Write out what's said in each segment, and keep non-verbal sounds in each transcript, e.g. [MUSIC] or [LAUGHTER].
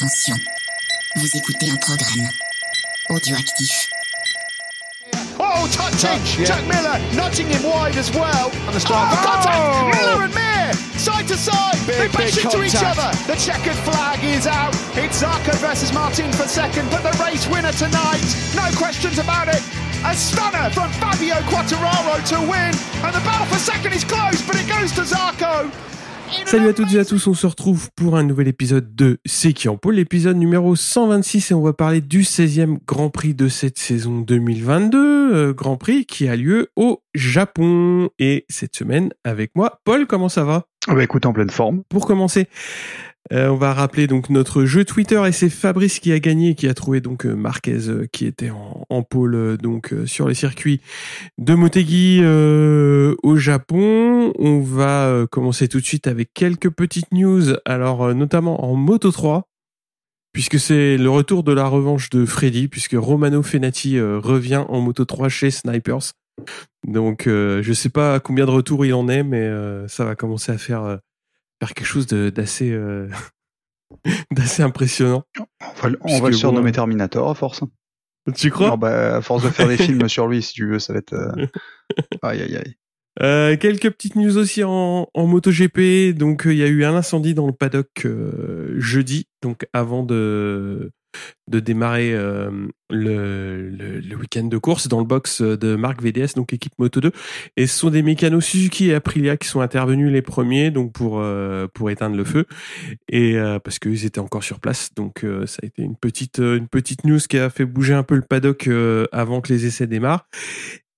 Attention, vous écoutez un programme audioactif. Oh, touching! Touch, yeah. Jack Miller nudging him wide as well. the start. Oh, contact! Oh! Miller and Mir, side to side. Big, they bash big into each other. The checkered flag is out. It's Zarco versus Martin for second, but the race winner tonight, no questions about it. A stunner from Fabio Quattararo to win, and the battle for second is close, but it goes to Zarco. Salut à toutes et à tous, on se retrouve pour un nouvel épisode de C'est qui en pôle, l'épisode numéro 126 et on va parler du 16e Grand Prix de cette saison 2022, euh, Grand Prix qui a lieu au Japon. Et cette semaine avec moi, Paul, comment ça va? Ah bah écoute, en pleine forme. Pour commencer, euh, on va rappeler donc notre jeu Twitter et c'est Fabrice qui a gagné, qui a trouvé donc euh, Marquez euh, qui était en, en pôle donc sur les circuits de Motegi au Japon. On va commencer tout de suite avec quelques petites news. Alors notamment en Moto 3 puisque c'est le retour de la revanche de Freddy puisque Romano Fenati revient en Moto 3 chez Snipers. Donc je sais pas combien de retours il en est mais ça va commencer à faire faire quelque chose d'assez euh, [LAUGHS] d'assez impressionnant. On va, le- on Puisque va le bon, surnommer euh, Terminator à force. Tu crois? Non, bah, à force de faire des [LAUGHS] films sur lui, si tu veux, ça va être. euh, [LAUGHS] Aïe aïe aïe. Euh, quelques petites news aussi en, en MotoGP. Donc, euh, il y a eu un incendie dans le paddock jeudi, donc avant de de démarrer euh, le, week-end de course dans le box de Marc VDS, donc équipe Moto 2. Et ce sont des mécanos Suzuki et Aprilia qui sont intervenus les premiers, donc pour euh, éteindre le feu, et euh, parce qu'ils étaient encore sur place. Donc, ça a été une petite une petite news qui a fait bouger un peu le paddock avant que les essais démarrent.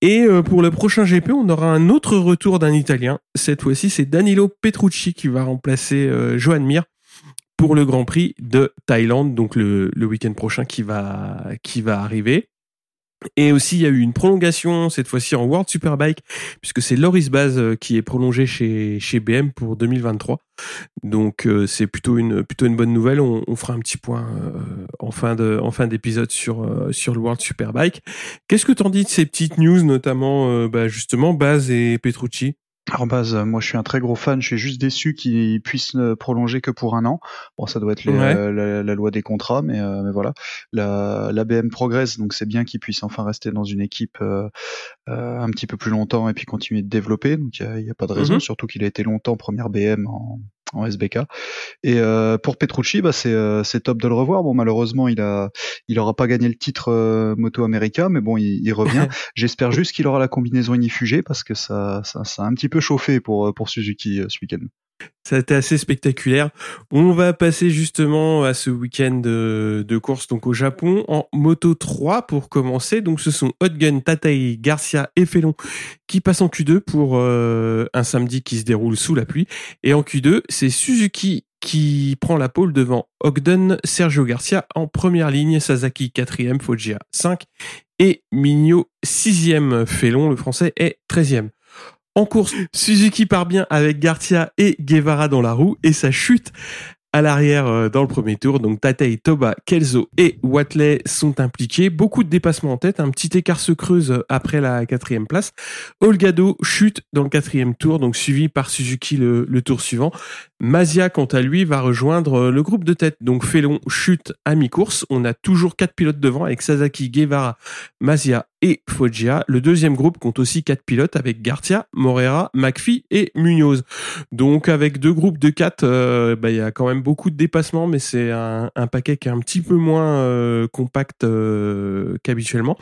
Et pour le prochain GP, on aura un autre retour d'un Italien. Cette fois-ci, c'est Danilo Petrucci qui va remplacer Johan Mir pour le Grand Prix de Thaïlande, donc le, le week-end prochain qui va, qui va arriver. Et aussi, il y a eu une prolongation, cette fois-ci en World Superbike, puisque c'est Loris Baz euh, qui est prolongé chez, chez BM pour 2023. Donc, euh, c'est plutôt une, plutôt une bonne nouvelle. On, fera un petit point euh, en fin de, en fin d'épisode sur, sur le World Superbike. Qu'est-ce que t'en dis de ces petites news, notamment, bah, justement, Baz et Petrucci? Alors base, euh, moi je suis un très gros fan, je suis juste déçu qu'ils puissent ne prolonger que pour un an. Bon, ça doit être les- Ouais. euh, la, la loi des contrats, mais, euh, mais voilà. La, la BM progresse, donc c'est bien qu'ils puissent enfin rester dans une équipe euh, euh, un petit peu plus longtemps et puis continuer de développer. Donc il n'y a, pas de raison, Mhm. surtout qu'il a été longtemps première BM en, en SBK. Et euh, pour Petrucci, bah, c'est euh, c'est top de le revoir. Bon, malheureusement, il a il aura pas gagné le titre euh, Moto America, mais bon, il, il revient. [LAUGHS] J'espère juste qu'il aura la combinaison inifugée parce que ça, ça, ça a un petit peu chauffé pour, pour Suzuki ce week-end. Ça a été assez spectaculaire. On va passer justement à ce week-end de, course donc au Japon en Moto 3 pour commencer. Donc ce sont Hotgun, Tatai, Garcia et Felon qui passent en Q2 pour euh, un samedi qui se déroule sous la pluie. Et en Q2, c'est Suzuki qui prend la pole devant Ogden, Sergio Garcia en première ligne, Sasaki quatrième, Foggia 5 et Migno sixième. Felon, le français, est 13e. En course, Suzuki part bien avec Garcia et Guevara dans la roue et ça chute à l'arrière euh, dans le premier tour. Donc Tatei, Toba, Kelso et Watley sont impliqués. Beaucoup de dépassements en tête. Un petit écart se creuse après la quatrième place. Olgado chute dans le quatrième tour, donc suivi par Suzuki le tour suivant. Mazia, quant à lui, va rejoindre euh, le groupe de tête. Donc Felon chute à mi-course. On a toujours quatre pilotes devant avec Sasaki, Guevara, Mazia et Foggia. Le deuxième groupe compte aussi quatre pilotes avec Garcia, Morera, McPhee et Munoz. Donc avec deux groupes de quatre, euh, bah, il y a quand même beaucoup de dépassements, mais c'est un, paquet qui est un petit peu moins euh, compact qu'habituellement.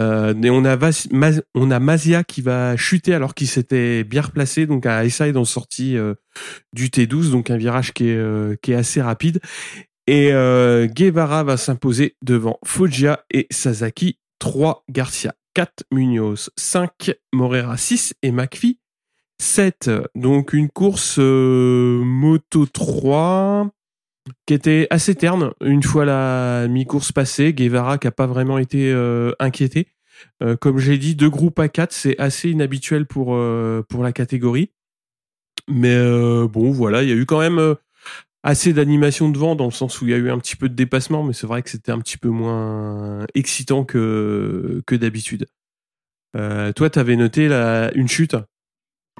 Euh, on a, Vas- Mazia qui va chuter alors qu'il s'était bien replacé, donc à Side en sortie euh, du T12, donc un virage qui est, euh, assez rapide. Et euh, Guevara va s'imposer devant Foggia et Sasaki 3 Garcia, 4 Munoz, 5 Morera, 6 et McPhee 7. Donc une course moto 3 qui était assez terne une fois la mi-course passée. Guevara qui a pas vraiment été euh, inquiété. Euh, comme j'ai dit, deux groupes à 4, c'est assez inhabituel pour, euh, la catégorie. Mais bon, voilà, il y a eu quand même assez d'animation devant dans le sens où il y a eu un petit peu de dépassement, mais c'est vrai que c'était un petit peu moins excitant que, d'habitude. Toi, t'avais noté une chute?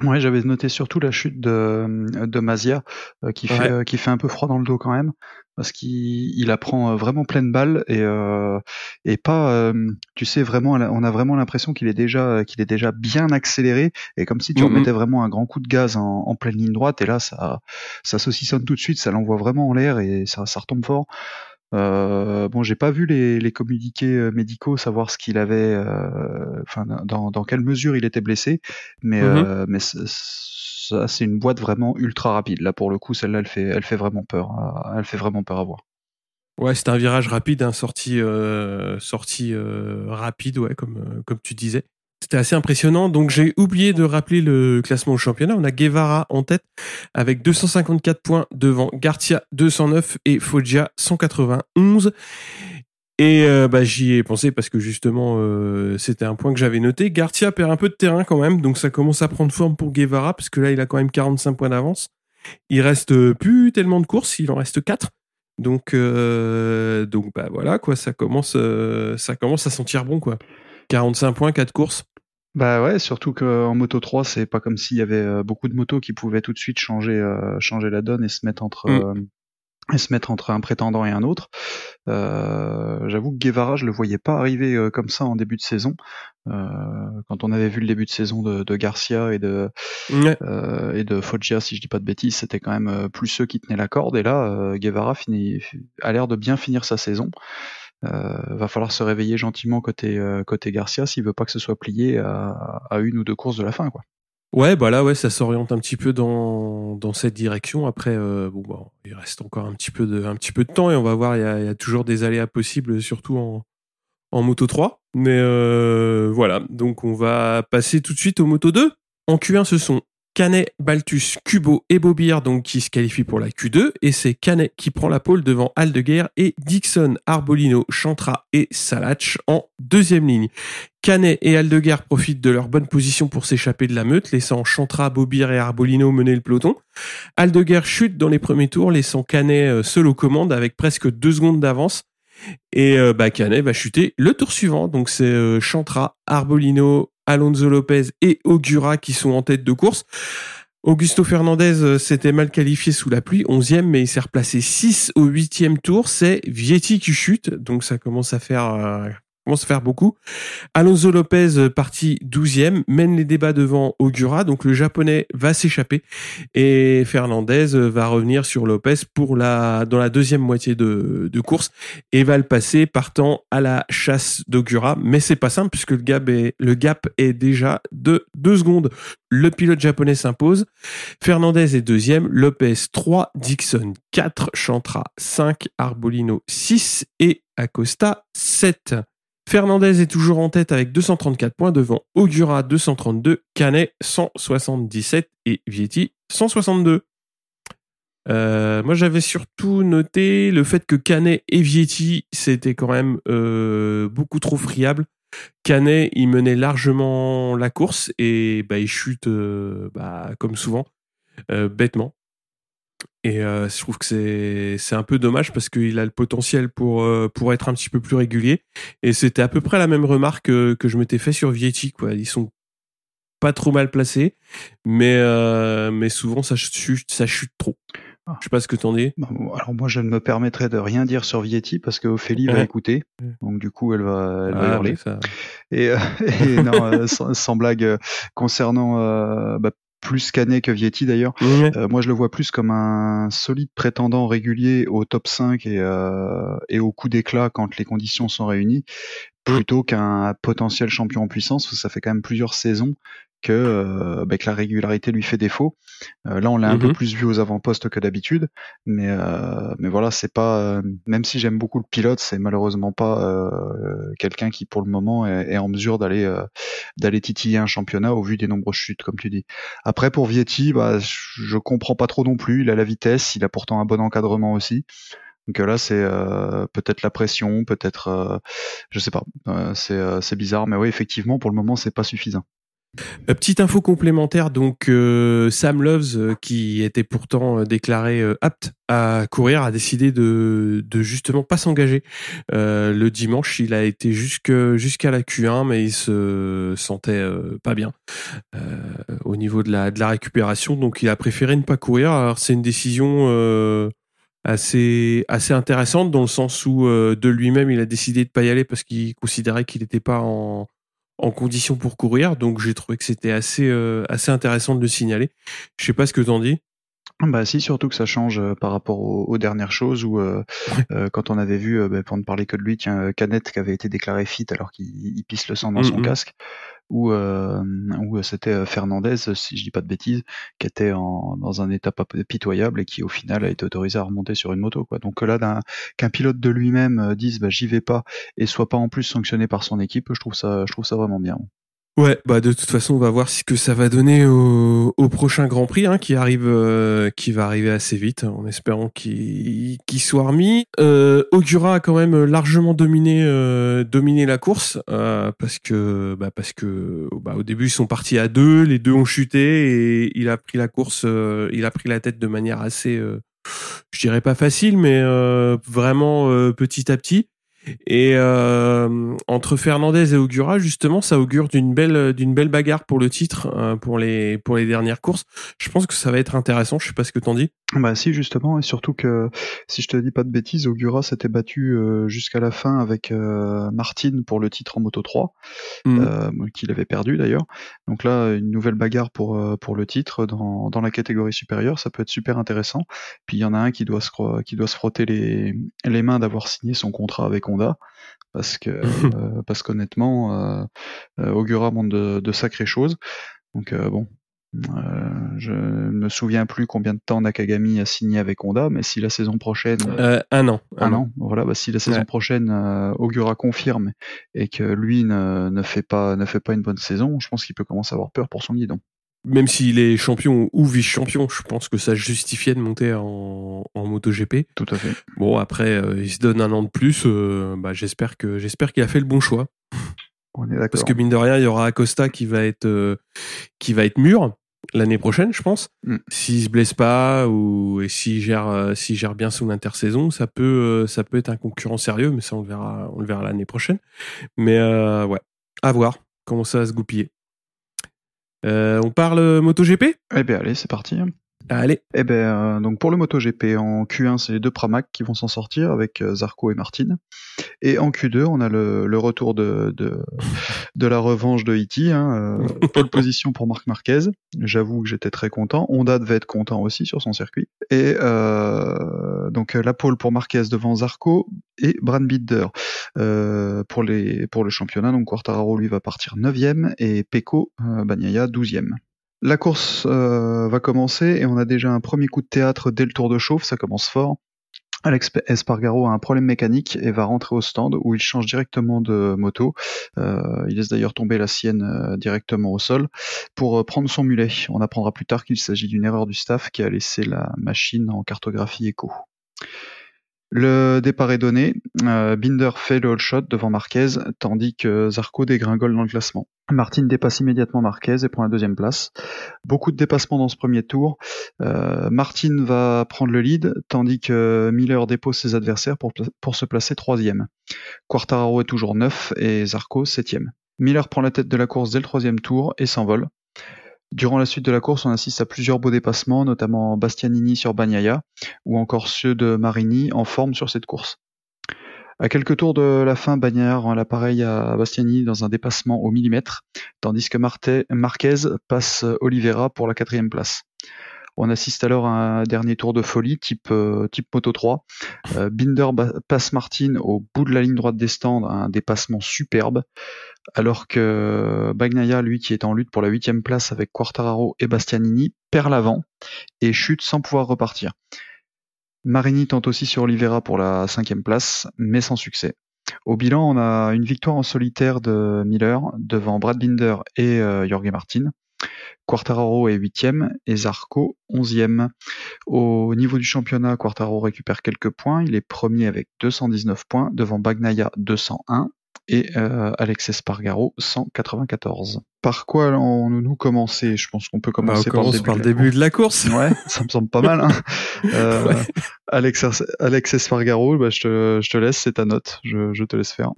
Ouais, j'avais noté surtout la chute de, de Mazia, euh, qui, fait, euh, qui fait un peu froid dans le dos quand même, parce qu'il il apprend euh, vraiment pleine balle et, et pas, tu sais, vraiment, on a vraiment l'impression qu'il est déjà qu'il est déjà bien accéléré, et comme si tu mm-hmm. remettais vraiment un grand coup de gaz en, en, pleine ligne droite, et là, ça, ça saucissonne tout de suite, ça l'envoie vraiment en l'air et ça, ça retombe fort. Euh, bon, j'ai pas vu les, les, communiqués euh, médicaux, savoir ce qu'il avait, euh, enfin dans, dans, quelle mesure il était blessé, mais mhm. euh, mais ça c'est une boîte vraiment ultra rapide. Là pour le coup, celle-là, elle fait elle fait vraiment peur, hein. elle fait vraiment peur à voir. Ouais, c'est un virage rapide, un sortie sortie rapide, ouais, comme comme tu disais. C'était assez impressionnant. Donc j'ai oublié de rappeler le classement au championnat. On a Guevara en tête avec 254 points devant Garcia 209 et Foggia 191. Et euh, bah, j'y ai pensé parce que justement euh, c'était un point que j'avais noté. Garcia perd un peu de terrain quand même, donc ça commence à prendre forme pour Guevara parce que là il a quand même 45 points d'avance. Il reste plus tellement de courses, il en reste 4. Donc euh, donc bah voilà quoi, ça commence ça commence à sentir bon quoi. 45 points, 4 courses. Bah ouais, surtout qu'en Moto 3, c'est pas comme s'il y avait euh, beaucoup de motos qui pouvaient tout de suite changer, euh, changer la donne et se mettre entre, mm. euh, et se mettre entre un prétendant et un autre. J'avoue que Guevara, je le voyais pas arriver comme ça en début de saison. quand on avait vu le début de saison de, de Garcia et de et de Foggia, si je dis pas de bêtises, c'était quand même plus ceux qui tenaient la corde. Et là, Guevara finit, a l'air de bien finir sa saison. Euh, va falloir se réveiller gentiment côté euh, côté Garcia s'il veut pas que ce soit plié à, une ou deux courses de la fin quoi. Ouais, bah là, ouais, ça s'oriente un petit peu dans, dans cette direction. Après, euh, bon, bah, il reste encore un petit peu de, un petit peu de temps et on va voir. Il y a, y a toujours des aléas possibles, surtout en, en moto 3. Mais voilà, donc on va passer tout de suite au moto 2. En Q1, ce sont Canet, Baltus, Kubo et Bobir donc qui se qualifient pour la Q2 et c'est Canet qui prend la pole devant Aldeguer et Dixon, Arbolino, Chantra et Salach en deuxième ligne. Canet et Aldeguer profitent de leur bonne position pour s'échapper de la meute, laissant Chantra, Bobir et Arbolino mener le peloton. Aldeguer chute dans les premiers tours, laissant Canet euh, seul aux commandes avec presque deux secondes d'avance. Et euh, bah, Canet va chuter le tour suivant. Donc c'est euh, Chantra, Arbolino, Alonso Lopez et Ogura qui sont en tête de course. Augusto Fernandez euh, s'était mal qualifié sous la pluie, 11e, mais il s'est replacé 6 au 8e tour. C'est Vietti qui chute, donc ça commence à faire euh, commence à faire beaucoup. Alonso Lopez, euh, parti 12e, mène les débats devant Ogura, donc le japonais va s'échapper et Fernandez euh, va revenir sur Lopez dans la deuxième moitié de, de course et va le passer partant à la chasse d'Ogura. Mais c'est pas simple puisque le gap est, le gap est déjà de 2 secondes. Le pilote japonais s'impose. Fernandez est deuxième, Lopez 3, Dixon 4, Chantra 5, Arbolino 6 et Acosta 7. Fernandez est toujours en tête avec 234 points devant Ogura 232, Canet 177 et Vietti 162. Euh, moi, j'avais surtout noté le fait que Canet et Vietti, c'était quand même euh, beaucoup trop friable. Canet, il menait largement la course et bah, il chute euh, bah, comme souvent, bêtement. Et euh, je trouve que c'est c'est un peu dommage parce qu'il a le potentiel pour euh, pour être un petit peu plus régulier. Et c'était à peu près la même remarque que, que je m'étais fait sur Vietti. Quoi. Ils sont pas trop mal placés, mais euh, mais souvent ça chute ça chute trop. Ah. Je sais pas ce que t'en dis. Bah, alors moi je ne me permettrai de rien dire sur Vietti parce que Ophélie va écouter, donc du coup elle va, elle va ah, hurler. Et, [LAUGHS] et non, sans, blague concernant bah, plus Canet que Vietti d'ailleurs. Euh, moi, je le vois plus comme un solide prétendant régulier au top 5 et, euh, et au coup d'éclat quand les conditions sont réunies, plutôt qu'un potentiel champion en puissance. Ça fait quand même plusieurs saisons que, euh, bah, que la régularité lui fait défaut. Euh, là, on l'a un peu mhm. plus vu aux avant-postes que d'habitude, mais euh, mais voilà, c'est pas. même si j'aime beaucoup le pilote, c'est malheureusement pas quelqu'un qui, pour le moment, est, en mesure d'aller d'aller titiller un championnat au vu des nombreuses chutes, comme tu dis. Après, pour Vietti, bah, je comprends pas trop non plus. Il a la vitesse, il a pourtant un bon encadrement aussi. Donc là, c'est peut-être la pression, peut-être, je sais pas. c'est c'est bizarre, mais oui, effectivement, pour le moment, c'est pas suffisant. Euh, petite info complémentaire, donc euh, Sam Loves, euh, qui était pourtant déclaré apte à courir, a décidé de, justement pas s'engager. le dimanche, il a été jusqu'à la Q1, mais il se sentait pas bien au niveau de la de la récupération, donc il a préféré ne pas courir. Alors c'est une décision assez assez intéressante dans le sens où de lui-même il a décidé de pas y aller parce qu'il considérait qu'il n'était pas en en condition pour courir. Donc j'ai trouvé que c'était assez, euh, assez intéressant de le signaler. Je sais pas ce que t'en dis. Bah si, surtout que ça change euh, par rapport aux, dernières choses où euh, quand on avait vu, bah, pour ne parler que de lui, tiens, Canet qui avait été déclaré fit alors qu'il pisse le sang dans son casque euh, où c'était euh, Fernandez, si je dis pas de bêtises, qui était en, dans un état pitoyable et qui au final a été autorisé à remonter sur une moto. Quoi. Donc là, qu'un pilote de lui-même euh, dise bah, j'y vais pas et soit pas en plus sanctionné par son équipe, je trouve ça, je trouve ça vraiment bien. Ouais, bah de toute façon, on va voir ce que ça va donner au, au prochain Grand Prix hein, qui arrive, euh, qui va arriver assez vite, en espérant qu'il soit remis. Euh, Ogura a quand même largement dominé, euh, dominé la course euh, parce que, bah parce que, bah au début ils sont partis à deux, les deux ont chuté et il a pris la course, euh, il a pris la tête de manière assez, je dirais pas facile, mais vraiment petit à petit. Et euh, entre Fernandez et Augura, justement, ça augure d'une belle d'une belle bagarre pour le titre euh, pour les pour les dernières courses. Je pense que ça va être intéressant. Je sais pas ce que t'en dis. Bah si justement et surtout que si je te dis pas de bêtises, Augura s'était battu euh, jusqu'à la fin avec euh, Martin pour le titre en Moto 3, mmh. euh, qu'il avait perdu d'ailleurs. Donc là une nouvelle bagarre pour pour le titre dans dans la catégorie supérieure, ça peut être super intéressant. Puis il y en a un qui doit se qui doit se frotter les les mains d'avoir signé son contrat avec Honda parce que [LAUGHS] parce qu'honnêtement Augura montre de, de sacrées choses. Donc bon, euh, je ne me souviens plus combien de temps Nakagami a signé avec Honda, mais si la saison prochaine, euh, un an, un, an, voilà, bah, si la saison prochaine euh, Augura confirme et que lui ne, ne, fait pas ne fait pas une bonne saison, je pense qu'il peut commencer à avoir peur pour son guidon. Même s'il est champion ou vice-champion, je pense que ça justifiait de monter en, en MotoGP. Tout à fait. Bon après, euh, il se donne un an de plus. bah, j'espère que j'espère qu'il a fait le bon choix. On est d'accord. Parce que mine de rien, il y aura Acosta qui va être qui va être mûr l'année prochaine, je pense. Mm. S'il se blesse pas ou et s'il gère euh, s'il gère bien son intersaison, ça peut euh, ça peut être un concurrent sérieux, mais ça on le verra on le verra l'année prochaine. Mais euh, ouais, à voir comment ça va se goupiller. On parle MotoGP? Eh bien allez, c'est parti. Allez. Eh ben, euh, donc pour le MotoGP, en Q1, c'est les deux Pramac qui vont s'en sortir avec euh, Zarco et Martin. Et en Q2, on a le, le retour de, de, [LAUGHS] de, la revanche de Iti. Hein, euh, pole [LAUGHS] position pour Marc Marquez. J'avoue que j'étais très content. Honda devait être content aussi sur son circuit. Et euh, donc la pole pour Marquez devant Zarco et Brad Binder euh, pour, les, pour le championnat. Donc Quartararo lui va partir 9ème et Pecco Bagnaia 12ème. La course euh, va commencer et on a déjà un premier coup de théâtre dès le tour de chauffe, ça commence fort. Alex Espargaro a un problème mécanique et va rentrer au stand où il change directement de moto. Euh, il laisse d'ailleurs tomber la sienne euh, directement au sol pour prendre son mulet. On apprendra plus tard qu'il s'agit d'une erreur du staff qui a laissé la machine en cartographie écho. Le départ est donné. Euh, Binder fait le all shot devant Marquez, tandis que Zarco dégringole dans le classement. Martin dépasse immédiatement Marquez et prend la deuxième place. Beaucoup de dépassements dans ce premier tour. Euh, Martin va prendre le lead, tandis que Miller dépose ses adversaires pour, pour se placer troisième. Quartararo est toujours neuf et Zarco septième. Miller prend la tête de la course dès le troisième tour et s'envole. Durant la suite de la course, on assiste à plusieurs beaux dépassements, notamment Bastianini sur Bagnaia, ou encore ceux de Marini en forme sur cette course. À quelques tours de la fin, Bagnaia rend l'appareil à Bastianini dans un dépassement au millimètre, tandis que Marquez passe Oliveira pour la quatrième place. On assiste alors à un dernier tour de folie type, euh, type Moto 3. Euh, Binder passe Martin au bout de la ligne droite des stands, un dépassement superbe alors que Bagnaia, lui, qui est en lutte pour la huitième place avec Quartararo et Bastianini, perd l'avant et chute sans pouvoir repartir. Marini tente aussi sur Oliveira pour la cinquième place, mais sans succès. Au bilan, on a une victoire en solitaire de Miller devant Brad Binder et euh, Jorge Martin. Quartararo est huitième et Zarco onzième. Au niveau du championnat, Quartararo récupère quelques points. Il est premier avec 219 points devant Bagnaia 201 et euh, Alex Espargaro 194. Par quoi on nous commencer? Je pense qu'on peut Bah, on commencer par le commence début. par de le la début de la course. [LAUGHS] Ouais, ça me semble pas mal. Hein. [LAUGHS] Euh, Ouais. Alex, Alex Espargaro, bah, je, te, je te laisse, c'est ta note. Je, je te laisse faire.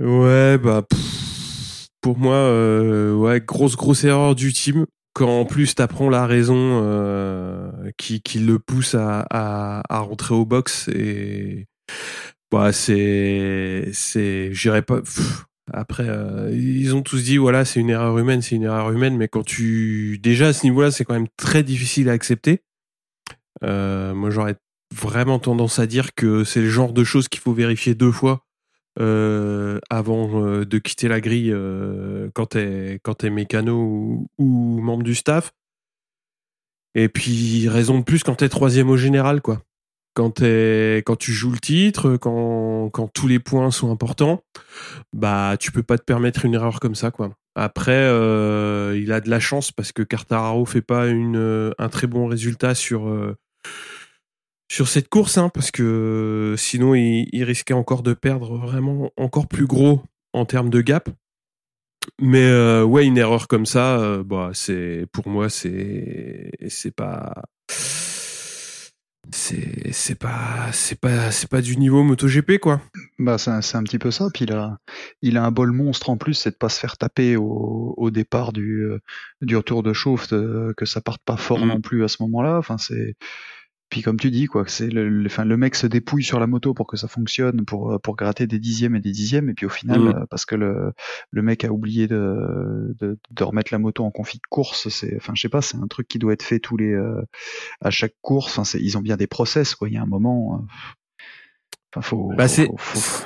Ouais, bah pff, pour moi, euh, ouais, grosse grosse erreur du team. Quand en plus t'apprends la raison euh, qui, qui le pousse à, à, à rentrer au box et bah c'est c'est j'irais pas. après, euh, ils ont tous dit voilà c'est une erreur humaine, c'est une erreur humaine, mais quand tu déjà à ce niveau-là c'est quand même très difficile à accepter. Euh, moi j'aurais vraiment tendance à dire que c'est le genre de choses qu'il faut vérifier deux fois euh, avant euh, de quitter la grille euh, quand t'es t'es mécano ou, membre du staff. Et puis raison de plus quand t'es troisième au général quoi. Quand quand tu joues le titre, quand quand tous les points sont importants, bah tu peux pas te permettre une erreur comme ça quoi. Après il a de la chance parce que Cartararo fait pas une un très bon résultat sur sur cette course, hein, parce que sinon il, il risquait encore de perdre vraiment encore plus gros en termes de gap. Mais euh, ouais, une erreur comme ça, euh, bah c'est pour moi c'est c'est pas c'est c'est pas c'est pas c'est pas du niveau MotoGP quoi. Bah, c'est un, un petit peu ça. Puis il a, il a un bol monstre en plus, c'est de pas se faire taper au, au départ du, euh, du retour de chauffe, que ça parte pas fort Mhm. non plus à ce moment-là. Enfin, c'est. Puis comme tu dis, quoi, c'est le, le, enfin, le mec se dépouille sur la moto pour que ça fonctionne, pour, euh, pour gratter des dixièmes et des dixièmes, et puis au final, euh, parce que le, le mec a oublié de, de, de remettre la moto en config de course, c'est, enfin, je sais pas, c'est un truc qui doit être fait tous les, euh, à chaque course. Enfin, c'est, ils ont bien des process, quoi. Il y a un moment. euh, Enfin, faut. Bah, faut- c'est- faut- faut-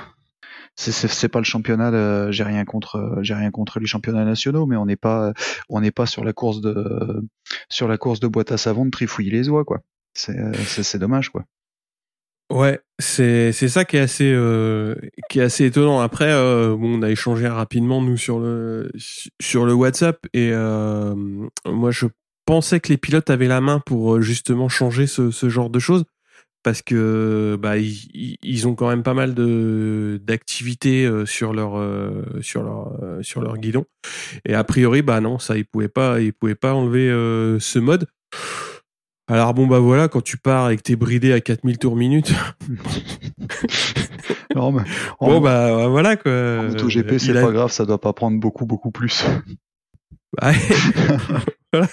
c'est pas le championnat de- j'ai rien contre j'ai rien contre les championnats nationaux mais on n'est pas on n'est pas sur la course de sur la course de boîte à savon de trifouiller les oies quoi c'est euh, c'est dommage quoi Ouais, c'est c'est ça qui est assez euh, qui est assez étonnant. Après, euh, bon, on a échangé rapidement nous sur le sur le WhatsApp et moi je pensais que les pilotes avaient la main pour justement changer ce, genre de choses parce que bah ils, ont quand même pas mal de d'activités sur leur sur leur sur leur guidon et a priori bah non ça ils pouvaient pas ils pouvaient pas enlever ce mode. Alors bon bah voilà quand tu pars et que t'es bridé à 4000 tours minute [LAUGHS] non mais en, Bon bah ouais, voilà quoi. en MotoGP c'est Il a- pas grave ça doit pas prendre beaucoup beaucoup plus Ouais. [LAUGHS] Voilà.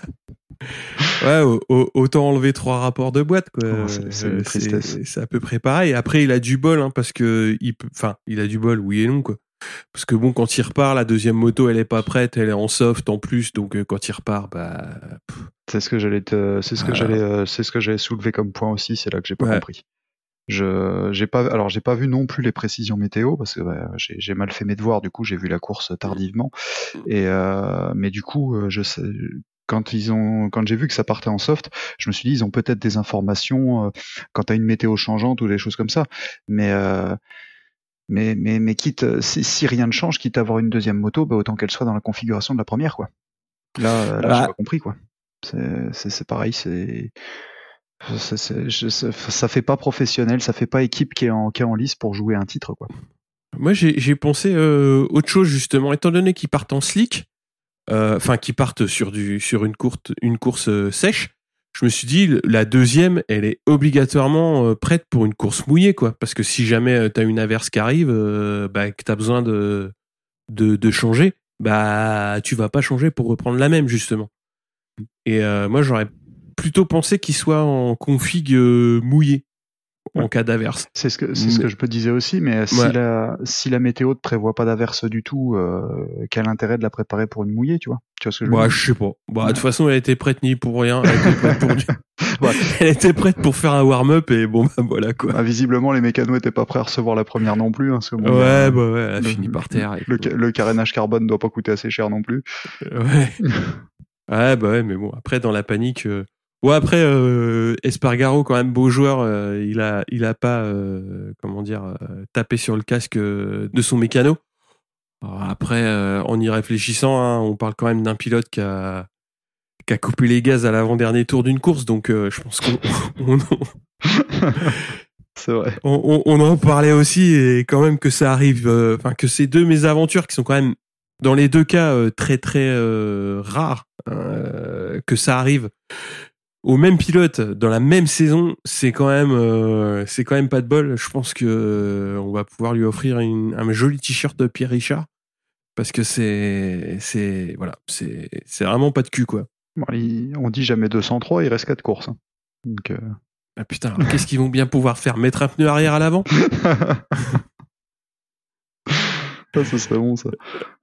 Ouais, au- au- autant enlever trois rapports de boîte quoi. Oh, c'est- c'est une Euh, tristesse. C'est à peu près pareil. Après il a du bol hein, parce que il peut, enfin il a du bol oui et non quoi. Parce que bon quand il repart la deuxième moto elle est pas prête, elle est en soft en plus donc euh, quand il repart bah pff, c'est ce que j'allais te c'est ce que Ah. j'allais euh, c'est ce que j'allais soulever comme point aussi c'est là que j'ai pas Ouais. compris je j'ai pas alors j'ai pas vu non plus les précisions météo parce que bah, j'ai j'ai mal fait mes devoirs du coup j'ai vu la course tardivement et euh, mais du coup euh, je sais quand ils ont quand j'ai vu que ça partait en soft je me suis dit ils ont peut-être des informations euh, quand t'as une météo changeante ou des choses comme ça mais euh, mais mais mais quitte si, si rien ne change quitte à avoir une deuxième moto bah autant qu'elle soit dans la configuration de la première quoi là là Bah. j'ai pas compris quoi c'est pareil c'est ça, fait pas professionnel, ça fait pas équipe qui est en, qui lice pour jouer un titre, quoi. Moi, j'ai pensé euh, autre chose justement, étant donné qu'ils partent en slick, euh, enfin qu'ils partent sur une course euh, sèche. Je me suis dit la deuxième, elle est obligatoirement prête pour une course mouillée, quoi. Parce que si jamais tu as une averse qui arrive, bah, que t'as besoin de, de de changer, bah tu vas pas changer pour reprendre la même justement. Et euh, moi, j'aurais plutôt pensé qu'il soit en config euh, mouillé en cas d'averse. C'est ce que c'est ce Mais- que je peux disais aussi, mais si la si la météo ne prévoit pas d'averse du tout, euh, quel intérêt de la préparer pour une mouillée, tu vois? Tu vois ce que je veux Bah, dire? je sais pas. Bah, de toute façon, elle était prête ni pour rien. Elle était prête pour, [LAUGHS] du- Ouais. [LAUGHS] elle était prête pour faire un warm-up et bon, bah, voilà, quoi. Bah, Visiblement, les mécanos étaient pas prêts à recevoir la première non plus. Hein, ouais, euh, bah, ouais, elle a fini par terre. le, carénage carbone doit pas coûter assez cher non plus. Ouais. [LAUGHS] ouais, bah ouais, mais bon, après, dans la panique. euh, Ouais, après, euh, Espargaro, quand même, beau joueur, euh, il a, il a pas, euh, comment dire, tapé sur le casque de son mécano. Alors après, en y réfléchissant, hein, on parle quand même d'un pilote qui a, qui a coupé les gaz à l'avant-dernier tour d'une course, donc je pense qu'on [LAUGHS] on- [LAUGHS] C'est vrai. On, on, on, en parlait aussi et quand même que ça arrive, enfin que ces deux mésaventures qui sont quand même dans les deux cas euh, très très euh, rares, hein, que ça arrive au même pilote dans la même saison, c'est quand même c'est quand même pas de bol. Je pense que on va pouvoir lui offrir une, un joli t-shirt de Pierre Richard parce que c'est c'est voilà c'est c'est vraiment pas de cul quoi. Bon, il- on dit jamais 203, il reste 4 courses. hein. Donc, euh, Ah putain, qu'est-ce qu'ils vont bien pouvoir faire? Mettre un pneu arrière à l'avant? [LAUGHS] ça, ce serait bon, ça.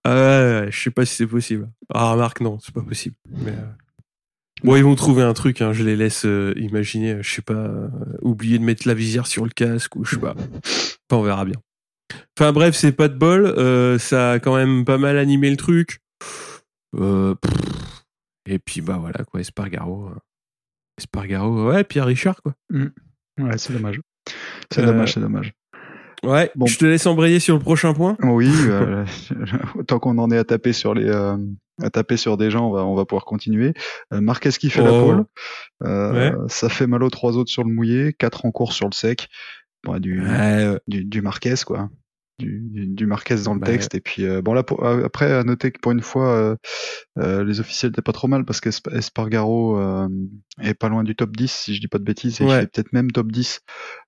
Ah ouais, ouais, je sais pas si c'est possible. Ah remarque non, c'est pas possible. Mais euh, bon, ils vont trouver un truc. Hein, je les laisse euh, imaginer. Je sais pas, euh, oublier de mettre la visière sur le casque ou je sais pas. Enfin, on verra bien. Enfin bref, c'est pas de bol. euh, ça a quand même pas mal animé le truc. Euh, et puis bah voilà quoi, Espargaro. euh, Espargaro, ouais, Pierre Richard quoi. Ouais, c'est dommage. C'est Euh, dommage, c'est dommage. Ouais, Bon. je te laisse embrayer sur le prochain point. Oui, [LAUGHS] euh, [LAUGHS] autant qu'on en est à taper sur les, euh, à taper sur des gens, on va, on va pouvoir continuer. Euh, Marquez qui fait la Oh. pole? Euh, Ouais. Ça fait mal aux trois autres sur le mouillé, quatre en course sur le sec. Bon, du, Ouais, du, du Marquez, quoi. Du, du, Marquez dans le Bah, texte. Et puis, euh, bon, là, pour- euh, après, à noter que pour une fois, euh, euh, les officiels étaient pas trop mal parce qu'Espargaro euh, est pas loin du top 10, si je dis pas de bêtises, et il fait peut-être même top 10.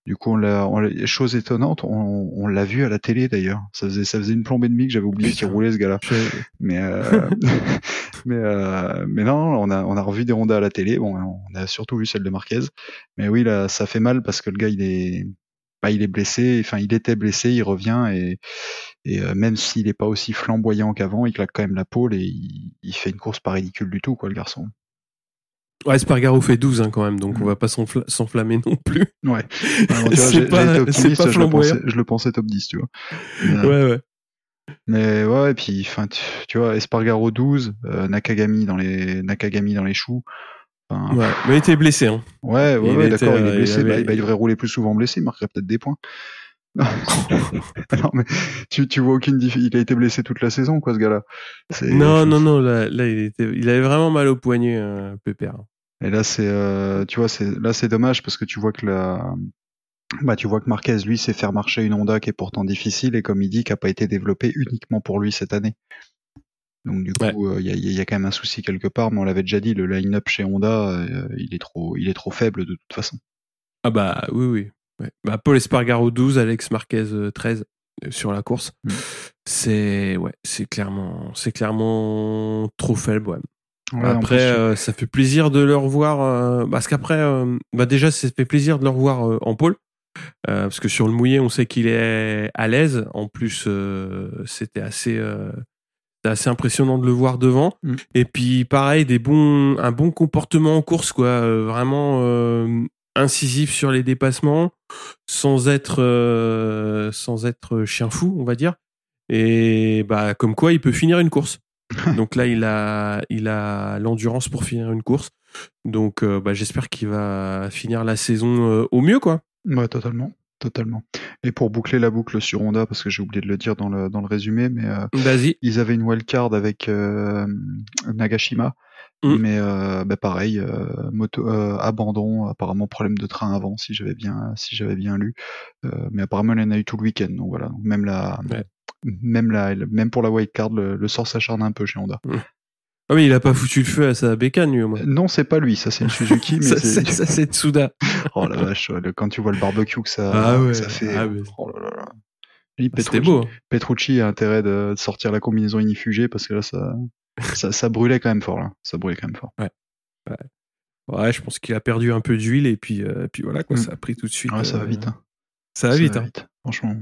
Du coup, on l'a, on l'a- chose étonnante, on, on l'a vu à la télé d'ailleurs. Ça faisait, ça faisait une plombe et demie que j'avais oublié qu'il roulait ce gars-là. je- Mais, euh, [LAUGHS] mais, euh, mais non, on a, on a revu des rondas à la télé. Bon, on a surtout vu celle de Marquez. Mais oui, là, ça fait mal parce que le gars, il est, bah, il est blessé. Enfin, il était blessé, il revient et, et euh, même s'il est pas aussi flamboyant qu'avant, il claque quand même la pole et il, il fait une course pas ridicule du tout, quoi, le garçon. Ouais, Spargaro fait 12 hein, quand même, donc Mm. on va pas s'enfla- s'enflammer non plus. Ouais. [LAUGHS] C'est pas- je, le flamboyant. pensais, je le pensais top 10, tu vois. Mais, euh, Ouais, ouais. Mais ouais, et puis enfin tu, tu vois, Espargaro 12, euh, Nakagami dans les Nakagami dans les choux. Enfin, ouais. Mais il était blessé, hein. ouais, ouais, Il d'accord, il euh, est il blessé, avait- bah, bah, il devrait rouler plus souvent blessé, il marquerait peut-être des points. [LAUGHS] non mais tu, tu vois aucune diffi- il a été blessé toute la saison quoi ce gars-là. Non, non, non, là, là il, était, il avait vraiment mal au poignet, euh, Pépère. Et là c'est euh, tu vois c'est là c'est dommage parce que tu vois que la bah tu vois que Marquez lui sait faire marcher une Honda qui est pourtant difficile et comme il dit qui a pas été développée uniquement pour lui cette année. Donc du coup, euh, il y, a, il y a quand même un souci quelque part, mais on l'avait déjà dit, le line-up chez Honda, euh, il est trop, il est trop faible de toute façon. Ah bah oui, oui. Ouais. Bah, Paul Espargaro 12, Alex Marquez euh, 13 euh, sur la course. Mm. C'est ouais, c'est clairement, c'est clairement trop faible. Ouais. Après, euh, ça fait plaisir de le revoir. euh, parce qu'après, euh, bah déjà, ça fait plaisir de le revoir euh, en pôle. Euh, parce que sur le mouillé, on sait qu'il est à l'aise. En plus, euh, c'était assez, c'était assez impressionnant de le voir devant. Mm. Et puis, pareil, des bons, un bon comportement en course, quoi. Euh, vraiment euh, incisif sur les dépassements, sans être, euh, sans être chien fou, on va dire. Et bah, comme quoi, il peut finir une course. [LAUGHS] Donc là, il a, il a l'endurance pour finir une course. Donc, euh, bah, j'espère qu'il va finir la saison au mieux, quoi. Ouais, totalement, totalement. Et pour boucler la boucle sur Honda, parce que j'ai oublié de le dire dans le dans le résumé, mais euh, ils avaient une wildcard avec euh, Nagashima, Mm. mais euh, bah, pareil, euh, moto abandon, apparemment problème de train avant, si j'avais bien si j'avais bien lu, mais apparemment il en a eu tout le week-end, donc voilà, Donc, même la Ouais. même la même pour la wildcard, le, le sort s'acharne un peu chez Honda. Ah oui, il a pas foutu le feu à sa bécane, lui, au moins. Non, c'est pas lui, ça c'est une Suzuki, [LAUGHS] mais Ça, c'est ça, c'est Tsuda. [LAUGHS] oh la vache, ouais, quand tu vois le barbecue que ça Ah ouais, que ça fait, ah ouais. oh là là. Oui, C'était beau. hein. Petrucci a intérêt de, sortir la combinaison inifugée parce que là, ça, [LAUGHS] ça, ça brûlait quand même fort. Là. Ça brûlait quand même fort. Ouais, je pense qu'il a perdu un peu d'huile et puis, euh, puis voilà, quoi, Mm. ça a pris tout de suite. Ouais, ça va euh, vite. hein. Ça va vite. hein. Franchement.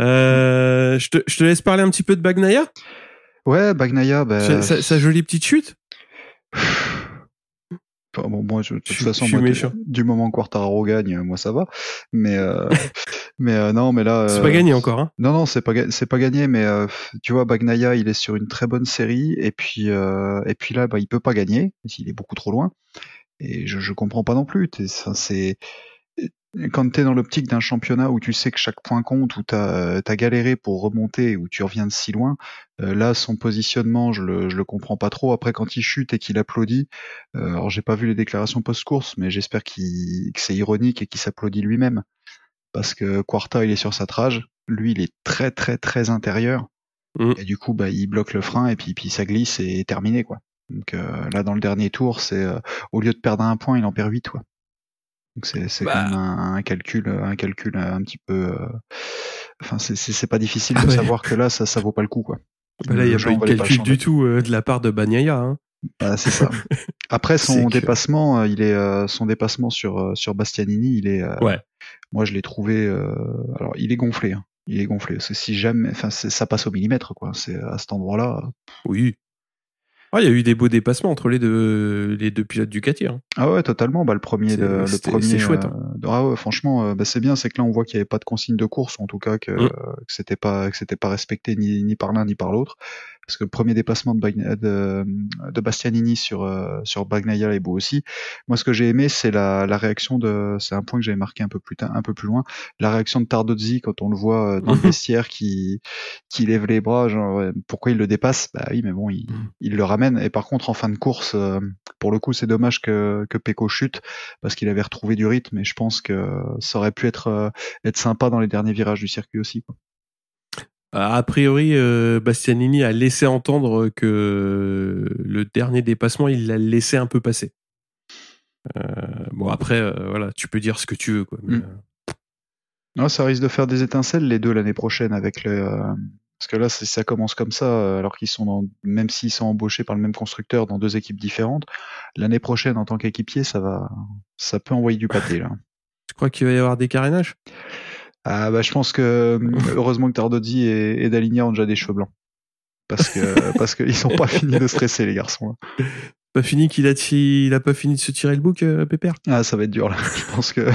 Euh, je, te, je te laisse parler un petit peu de Bagnaia, Ouais, Bagnaia, bah, sa, sa- sa jolie petite chute? enfin, bon, moi, je, de toute façon, moi, du moment que Quartararo gagne, moi, ça va. Mais, euh, [LAUGHS] mais euh, non, mais là. C'est euh, pas gagné encore. Hein. Non, non, c'est pas, c'est pas gagné, mais euh, tu vois, Bagnaia, il est sur une très bonne série, et puis, euh, et puis là, bah, il peut pas gagner, qu'il est beaucoup trop loin. Et je, je comprends pas non plus. C'est, quand tu es dans l'optique d'un championnat où tu sais que chaque point compte, où tu as, galéré pour remonter, où tu reviens de si loin, euh, là, son positionnement, je le, je le comprends pas trop. Après, quand il chute et qu'il applaudit, euh, alors j'ai pas vu les déclarations post-course, mais j'espère qu'il, que c'est ironique et qu'il s'applaudit lui-même. Parce que Quarta, il est sur sa trage. Lui, il est très, très, très intérieur. Mm. Et du coup, bah, il bloque le frein et puis, puis ça glisse et terminé, quoi. Donc euh, là, dans le dernier tour, c'est euh, au lieu de perdre un point, il en perd huit, quoi. Donc c'est quand bah. même un, calcul, un calcul un petit peu. Euh, enfin, c'est c'est pas difficile de savoir que là, ça ça vaut pas le coup, quoi. Bah là, il y a pas de calcul du tout de la part de Bagnaia. Hein. Bah, c'est ça. [LAUGHS] Après son dépassement, il est son dépassement sur sur Bastianini, il est. ouais. Moi, je l'ai trouvé. alors, il est gonflé. Hein. Il est gonflé. si jamais, enfin, ça passe au millimètre, quoi. C'est à cet endroit-là. Oui. Ah, il y a eu des beaux dépassements entre les deux, les deux pilotes Ducati. Hein. Ah ouais, totalement. Bah, le premier, de, le premier. C'est chouette. Hein. Euh, ah ouais, franchement, euh, bah, c'est bien. C'est que là, on voit qu'il n'y avait pas de consigne de course, en tout cas que, mm. que c'était pas, que c'était pas respecté ni, ni par l'un ni par l'autre parce que le premier dépassement de, de, de Bastianini sur euh, sur Bagnaia est beau aussi. Moi, ce que j'ai aimé, c'est la, la réaction de, c'est un point que j'avais marqué un peu plus tard, un peu plus loin, la réaction de Tardozzi quand on le voit euh, dans le mhm. vestiaire qui qui lève les bras, genre pourquoi il le dépasse? Bah oui, mais bon, il, mhm. il le ramène. Et par contre, en fin de course, euh, pour le coup, c'est dommage que que Pecco chute parce qu'il avait retrouvé du rythme. Et je pense que ça aurait pu être être sympa dans les derniers virages du circuit aussi. Quoi. A priori, euh, Bastianini a laissé entendre que le dernier dépassement, il l'a laissé un peu passer. Euh, bon, après, euh, voilà, tu peux dire ce que tu veux. Quoi, mm. Non, ça risque de faire des étincelles les deux l'année prochaine avec le. Parce que là, ça commence comme ça, alors qu'ils sont dans, même s'ils sont embauchés par le même constructeur dans deux équipes différentes, l'année prochaine en tant qu'équipier, ça va, ça peut envoyer du pâté là. [LAUGHS] Tu crois qu'il va y avoir des carénages? Ah bah je pense que [LAUGHS] heureusement que Tardozzi et, et Daligna ont déjà des cheveux blancs. Parce que [LAUGHS] parce qu'ils sont pas finis de stresser les garçons. Pas fini qu'il a il a pas fini de se tirer le bouc euh, Pépère? Ah ça va être dur là. [LAUGHS] Je pense que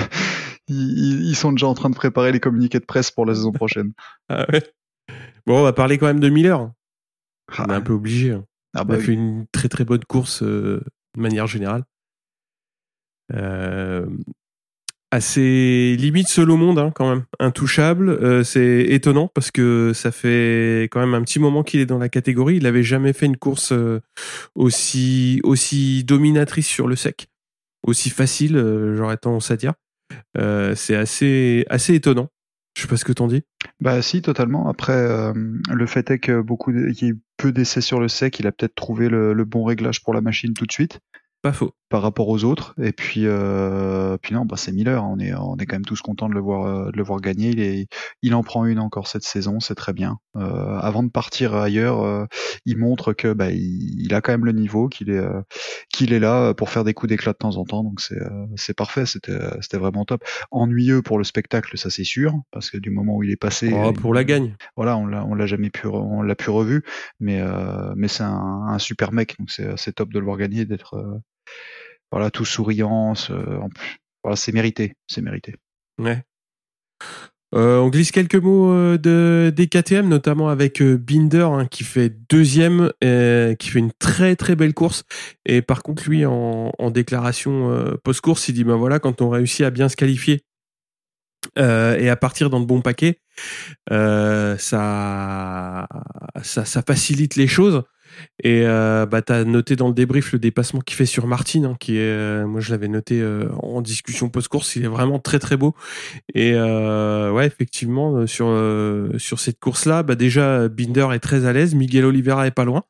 ils, sont déjà en train de préparer les communiqués de presse pour la saison prochaine. Ah ouais. Bon on va parler quand même de Miller. Ah on est un peu obligé. Hein. Ah bah, il a fait une très très bonne course euh, de manière générale. Euh, assez limite seul au monde hein, quand même, intouchable. Euh, c'est étonnant parce que ça fait quand même un petit moment qu'il est dans la catégorie. Il n'avait jamais fait une course euh, aussi dominatrice sur le sec, aussi facile, euh, j'aurais tendance à dire. c'est assez étonnant. Je sais pas ce que t'en dis. Bah si, totalement. Après, le fait est que beaucoup, qu'il y ait peu d'essais sur le sec, il a peut-être trouvé le, bon réglage pour la machine tout de suite. Pas faux. Par rapport aux autres. Et puis, euh, puis non, bah c'est Miller. On est, on est quand même tous contents de le voir, euh, de le voir gagner. Il, est, il en prend une encore cette saison, c'est très bien. Euh, avant de partir ailleurs, euh, il montre que bah, il, a quand même le niveau, qu'il est, euh, qu'il est là pour faire des coups d'éclat de temps en temps. Donc c'est, c'est parfait. C'était, c'était vraiment top. Ennuyeux pour le spectacle, ça c'est sûr, parce que du moment où il est passé, oh, pour la gagne. Voilà, on l'a, on l'a jamais pu, on l'a pu revu. Mais, mais c'est un, un, super mec. Donc c'est, c'est top de le voir gagner, d'être voilà, tout souriant. C'est mérité, c'est mérité. Euh, on glisse quelques mots euh, de, des KTM, notamment avec euh, Binder hein, qui fait deuxième, qui fait une très très belle course. Et par contre, lui, en, déclaration post-course, il dit ben voilà, quand on réussit à bien se qualifier et à partir dans le bon paquet, ça facilite les choses. Et euh, bah, tu as noté dans le débrief le dépassement qu'il fait sur Martin, hein, qui est, euh, moi je l'avais noté euh, en discussion post-course, il est vraiment très très beau. Et ouais, effectivement, sur, sur cette course-là, bah, déjà Binder est très à l'aise, Miguel Oliveira est pas loin.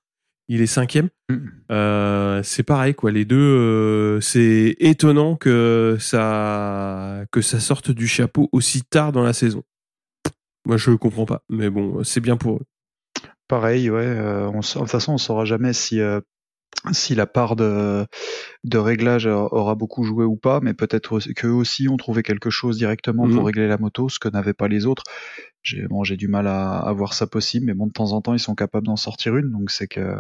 Il est cinquième. Mm. c'est pareil, quoi. Les deux, c'est étonnant que ça, que ça sorte du chapeau aussi tard dans la saison. Moi, je comprends pas, mais bon, c'est bien pour eux. Pareil, ouais. Euh, on, de toute façon, on saura jamais si euh, si la part de, de réglage aura beaucoup joué ou pas, mais peut-être qu'eux aussi ont trouvé quelque chose directement pour mmh. régler la moto, ce que n'avaient pas les autres. J'ai bon, j'ai du mal à, à, voir ça possible, mais bon, de temps en temps, ils sont capables d'en sortir une, donc c'est que,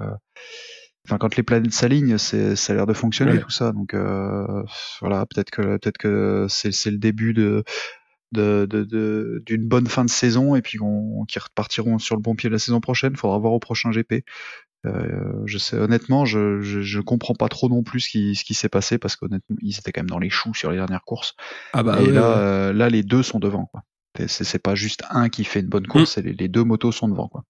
enfin, quand les planètes s'alignent, c'est ça a l'air de fonctionner tout ça. Donc euh, voilà, peut-être que peut-être que c'est le début de d'une de, de, bonne fin de saison et puis qui repartiront sur le bon pied la saison prochaine. Faudra voir au prochain GP. Euh, je sais honnêtement, je, je, je comprends pas trop non plus ce qui, ce qui s'est passé parce qu'honnêtement, ils étaient quand même dans les choux sur les dernières courses. Ah bah et ouais, là, ouais. euh, là, les deux sont devant. Quoi. C'est- pas juste un qui fait une bonne course, c'est les, les deux motos sont devant. Quoi.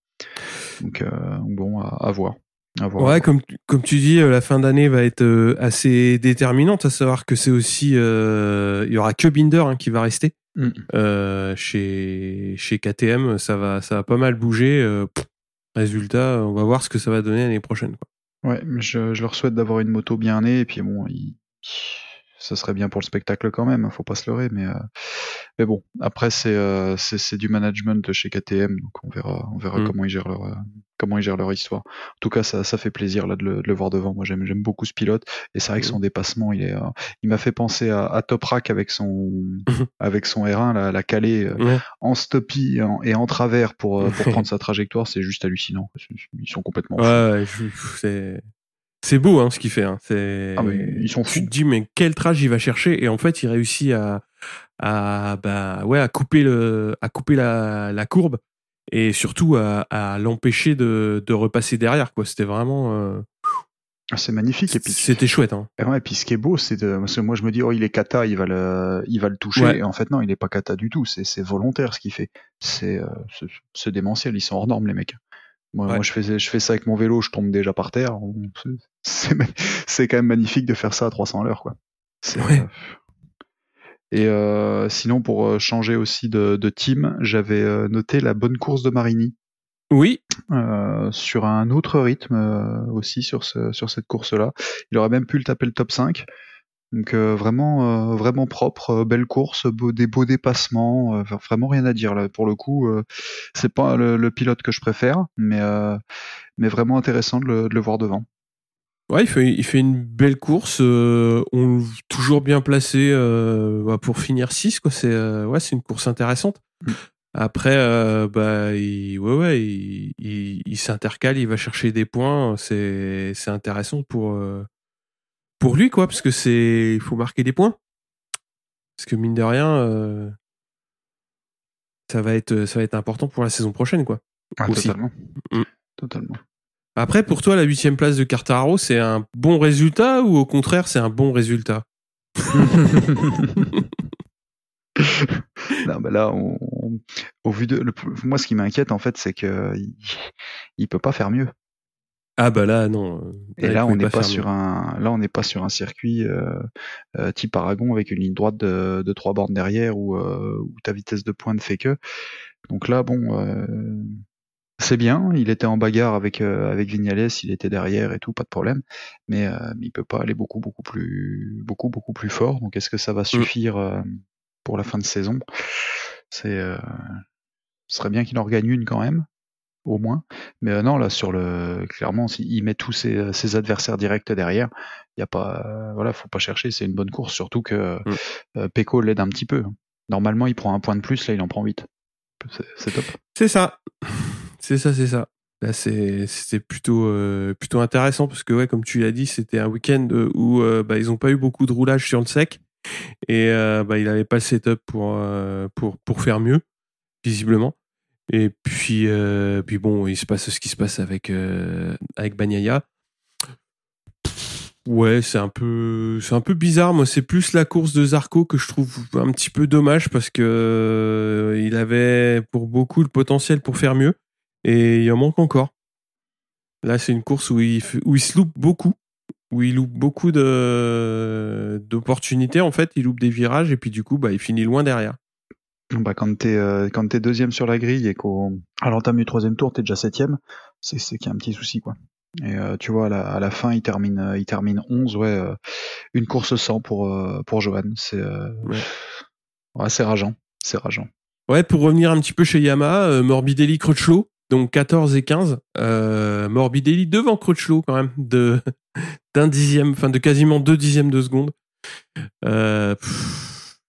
Donc euh, bon, à, à voir. À voir. Ouais, comme, tu- comme tu dis, euh, la fin d'année va être euh, assez déterminante, à savoir que c'est aussi, euh, il y aura que Binder hein, qui va rester Mm. euh, chez chez KTM. Ça va, ça va pas mal bouger. euh, pff, résultat, on va voir ce que ça va donner l'année prochaine. Quoi. Ouais, mais je, je leur souhaite d'avoir une moto bien née et puis bon, il- ça serait bien pour le spectacle quand même, faut pas se leurrer, mais euh, mais bon, après c'est c'est du management de chez KTM, donc on verra on verra Mm. comment ils gèrent leur comment ils gèrent leur histoire. En tout cas, ça ça fait plaisir là de le, de le voir devant. Moi j'aime j'aime beaucoup ce pilote et c'est vrai que son dépassement, il est euh, il m'a fait penser à, à Toprak avec son [LAUGHS] avec son R1 la, la calée euh, Ouais. en stoppie et en, et en travers pour euh, pour [LAUGHS] prendre sa trajectoire, c'est juste hallucinant. Ils sont complètement fous. Ouais, je- c'est c'est beau hein, ce qu'il fait. Hein. C'est Ah, ils sont tu fous. te dis mais quel trash il va chercher et en fait il réussit à à bah ouais à couper le à couper la, la courbe et surtout à, à l'empêcher de, de repasser derrière quoi. C'était vraiment euh, Ah, C'est magnifique et puis c'était chouette. Hein. Et ouais, et puis ce qui est beau, c'est de, parce que moi je me dis, oh, il est kata, il va le, il va le toucher. Ouais. Et en fait, non, il est pas kata du tout. C'est, c'est volontaire ce qu'il fait. C'est, euh, démentiel. Ils sont hors normes, les mecs. Moi, Ouais. moi je fais, je fais ça avec mon vélo, je tombe déjà par terre. C'est, quand même magnifique de faire ça à 300 à l'heure, quoi. C'est, Ouais. euh, Et euh, sinon, pour euh, changer aussi de, de team, j'avais euh, noté la bonne course de Marini Oui, euh, sur un autre rythme euh, aussi sur, ce, sur cette course-là. Il aurait même pu le taper le top 5. Donc euh, vraiment, euh, vraiment propre, belle course, beau, des beaux dépassements, euh, vraiment rien à dire là. Pour le coup, euh, c'est pas le, le pilote que je préfère, mais euh, mais vraiment intéressant de le, de le voir devant. Ouais, il fait il fait une belle course. euh, on toujours bien placé euh, bah, pour finir 6 quoi. C'est euh, ouais c'est une course intéressante. Mm. Après, bah, il, ouais, ouais, il, il, il s'intercale, il va chercher des points. C'est, c'est intéressant pour, pour lui, quoi, parce que c'est, il faut marquer des points. Parce que mine de rien, ça va être, ça va être important pour la saison prochaine, quoi. Ah, Aussi. totalement. Mm. Totalement. Après, pour toi, la huitième place de Cartaro, c'est un bon résultat ou au contraire, c'est un bon résultat? [LAUGHS] Non, bah là, on, on- au vu de, le- moi, ce qui m'inquiète en fait, c'est que il, il peut pas faire mieux. Ah bah là, non. euh, Et là, on n'est pas sur mieux. un, là, on n'est pas sur un circuit euh, euh, type Aragon avec une ligne droite de, de trois bornes derrière où, euh, où ta vitesse de pointe fait que. Donc là, bon, euh, c'est bien. Il était en bagarre avec euh, avec Vignales, il était derrière et tout, pas de problème. Mais, euh, mais il peut pas aller beaucoup beaucoup plus beaucoup beaucoup plus fort. Donc est-ce que ça va suffire euh, pour la fin de saison? C'est, euh, ce serait bien qu'il en regagne une quand même au moins. Mais euh, non, là, sur le, clairement, s'il met tous ses, ses adversaires directs derrière, il y a pas, euh, voilà, faut pas chercher. C'est une bonne course, surtout que Mm. euh, Pecco l'aide un petit peu. Normalement, il prend un point de plus, là, il en prend 8. C'est- C'est top. C'est ça. C'est ça, c'est ça. Là, c'était plutôt euh, plutôt intéressant parce que ouais, comme tu l'as dit, c'était un week-end euh, où euh, bah, ils ont pas eu beaucoup de roulage sur le sec et bah, il avait pas le setup pour pour pour faire mieux visiblement. Et puis puis bon, il se passe ce qui se passe avec avec Bagnaia. Ouais, c'est un peu c'est un peu bizarre. Moi, c'est plus la course de Zarco que je trouve un petit peu dommage parce que il avait pour beaucoup le potentiel pour faire mieux et il en manque encore. Là, c'est une course où il où il se loupe beaucoup, où il loupe beaucoup de d'opportunités en fait. Il loupe des virages et puis du coup, bah, il finit loin derrière. Bah, quand t'es euh, quand t'es deuxième sur la grille et qu'au à l'entame du troisième tour t'es déjà septième, c'est c'est qu'il y a un petit souci quoi. Et euh, tu vois à la, à la fin il termine euh, il termine 11 ouais euh, une course sans pour pour Johan c'est Ouais. ouais, c'est rageant c'est rageant. Ouais, pour revenir un petit peu chez Yamaha, Morbidelli Crutchlow, donc 14 et 15. Euh, Morbidelli devant Crutchlow quand même, [LAUGHS] d'un dixième, enfin de quasiment deux dixièmes de seconde. Euh,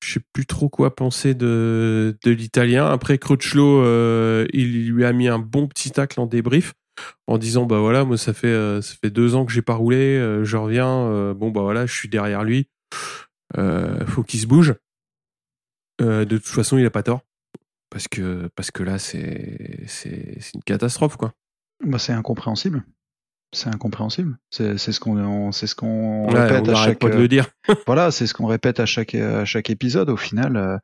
je sais plus trop quoi penser de, l'italien. Après Crutchlow, euh, il lui a mis un bon petit tacle en débrief en disant bah voilà moi ça fait euh, deux ans que j'ai pas roulé je reviens bon bah voilà je suis derrière lui faut qu'il se bouge de toute façon il a pas tort parce que parce que là c'est c'est c'est une catastrophe quoi. Bah, c'est incompréhensible. C'est incompréhensible. C'est ce qu'on c'est ce qu'on Ouais, répète on à chaque pas de le dire. voilà, c'est ce qu'on répète à chaque à chaque épisode. Au final, euh,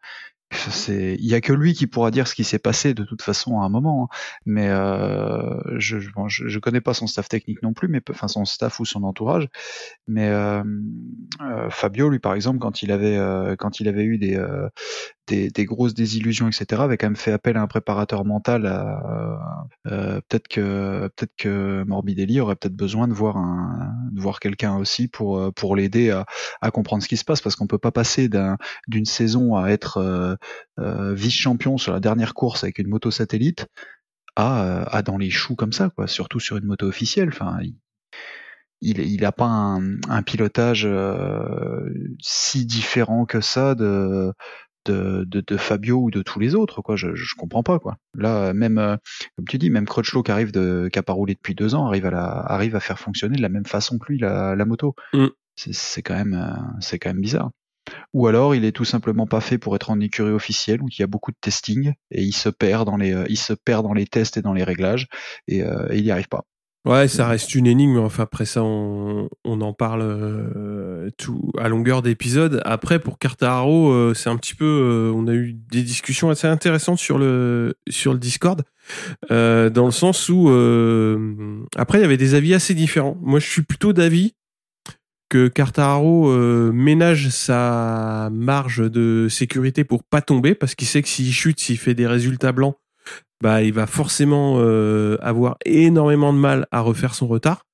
c'est il y a que lui qui pourra dire ce qui s'est passé de toute façon à un moment. hein. Mais euh, je, je, bon, je je connais pas son staff technique non plus, mais enfin son staff ou son entourage. Mais euh, euh, Fabio, lui par exemple, quand il avait euh, quand il avait eu des, euh, des grosses désillusions, etc., avait quand même fait appel à un préparateur mental. à- euh, peut-être que peut-être que Morbidelli aurait peut-être besoin de voir un de voir quelqu'un aussi pour euh, pour l'aider à à comprendre ce qui se passe parce qu'on peut pas passer d'un d'une saison à être euh, euh, vice-champion sur la dernière course avec une moto satellite à, euh, à dans les choux comme ça, quoi. Surtout sur une moto officielle. Enfin, il, il, a pas un, pilotage euh, si différent que ça de, de, de, de Fabio ou de tous les autres, quoi. Je, je comprends pas, quoi. Là, même, euh, comme tu dis, même Crutchlow qui arrive de, qui a pas roulé depuis deux ans, arrive à la, arrive à faire fonctionner de la même façon que lui la, la moto. Mm. C'est- quand même, euh, c'est quand même bizarre. Ou alors il est tout simplement pas fait pour être en écurie officielle où il y a beaucoup de testing et il se perd dans les, euh, il se perd dans les tests et dans les réglages et, euh, et il y arrive pas. Ouais, ça reste une énigme. Enfin, après ça, on, on en parle euh, tout à longueur d'épisode. Après, pour Cartaro, euh, c'est un petit peu. euh, on a eu des discussions assez intéressantes sur le sur le Discord, euh, dans le sens où euh, après il y avait des avis assez différents. Moi, je suis plutôt d'avis que Cartaro euh, ménage sa marge de sécurité pour pas tomber, parce qu'il sait que s'il chute, s'il fait des résultats blancs, bah il va forcément euh, avoir énormément de mal à refaire son retard.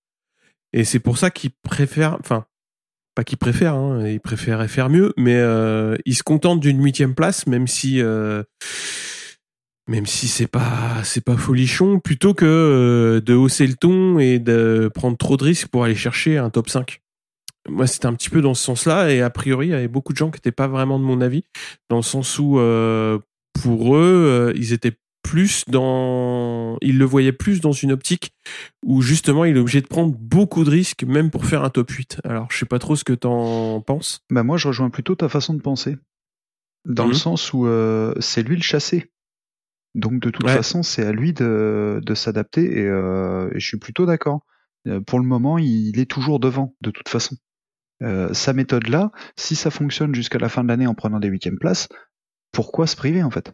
Et c'est pour ça qu'il préfère, enfin, pas qu'il préfère, hein, il préférait faire mieux, mais euh, il se contente d'une huitième place, même si, euh, même si c'est pas, c'est pas folichon, plutôt que de hausser le ton et de prendre trop de risques pour aller chercher un top 5. Moi, c'était un petit peu dans ce sens-là, et a priori, il y avait beaucoup de gens qui n'étaient pas vraiment de mon avis, dans le sens où, pour eux, ils étaient plus dans, ils le voyaient plus dans une optique où justement il est obligé de prendre beaucoup de risques, même pour faire un top 8. Alors, je sais pas trop ce que t'en penses. Bah moi, je rejoins plutôt ta façon de penser, dans Mhm. le sens où euh, c'est lui le chassé. Donc de toute Ouais. façon, c'est à lui de, de s'adapter et, euh, et je suis plutôt d'accord. Euh, Pour le moment, il est toujours devant, de toute façon. Euh, sa méthode-là, si ça fonctionne jusqu'à la fin de l'année en prenant des huitièmes places, pourquoi se priver en fait?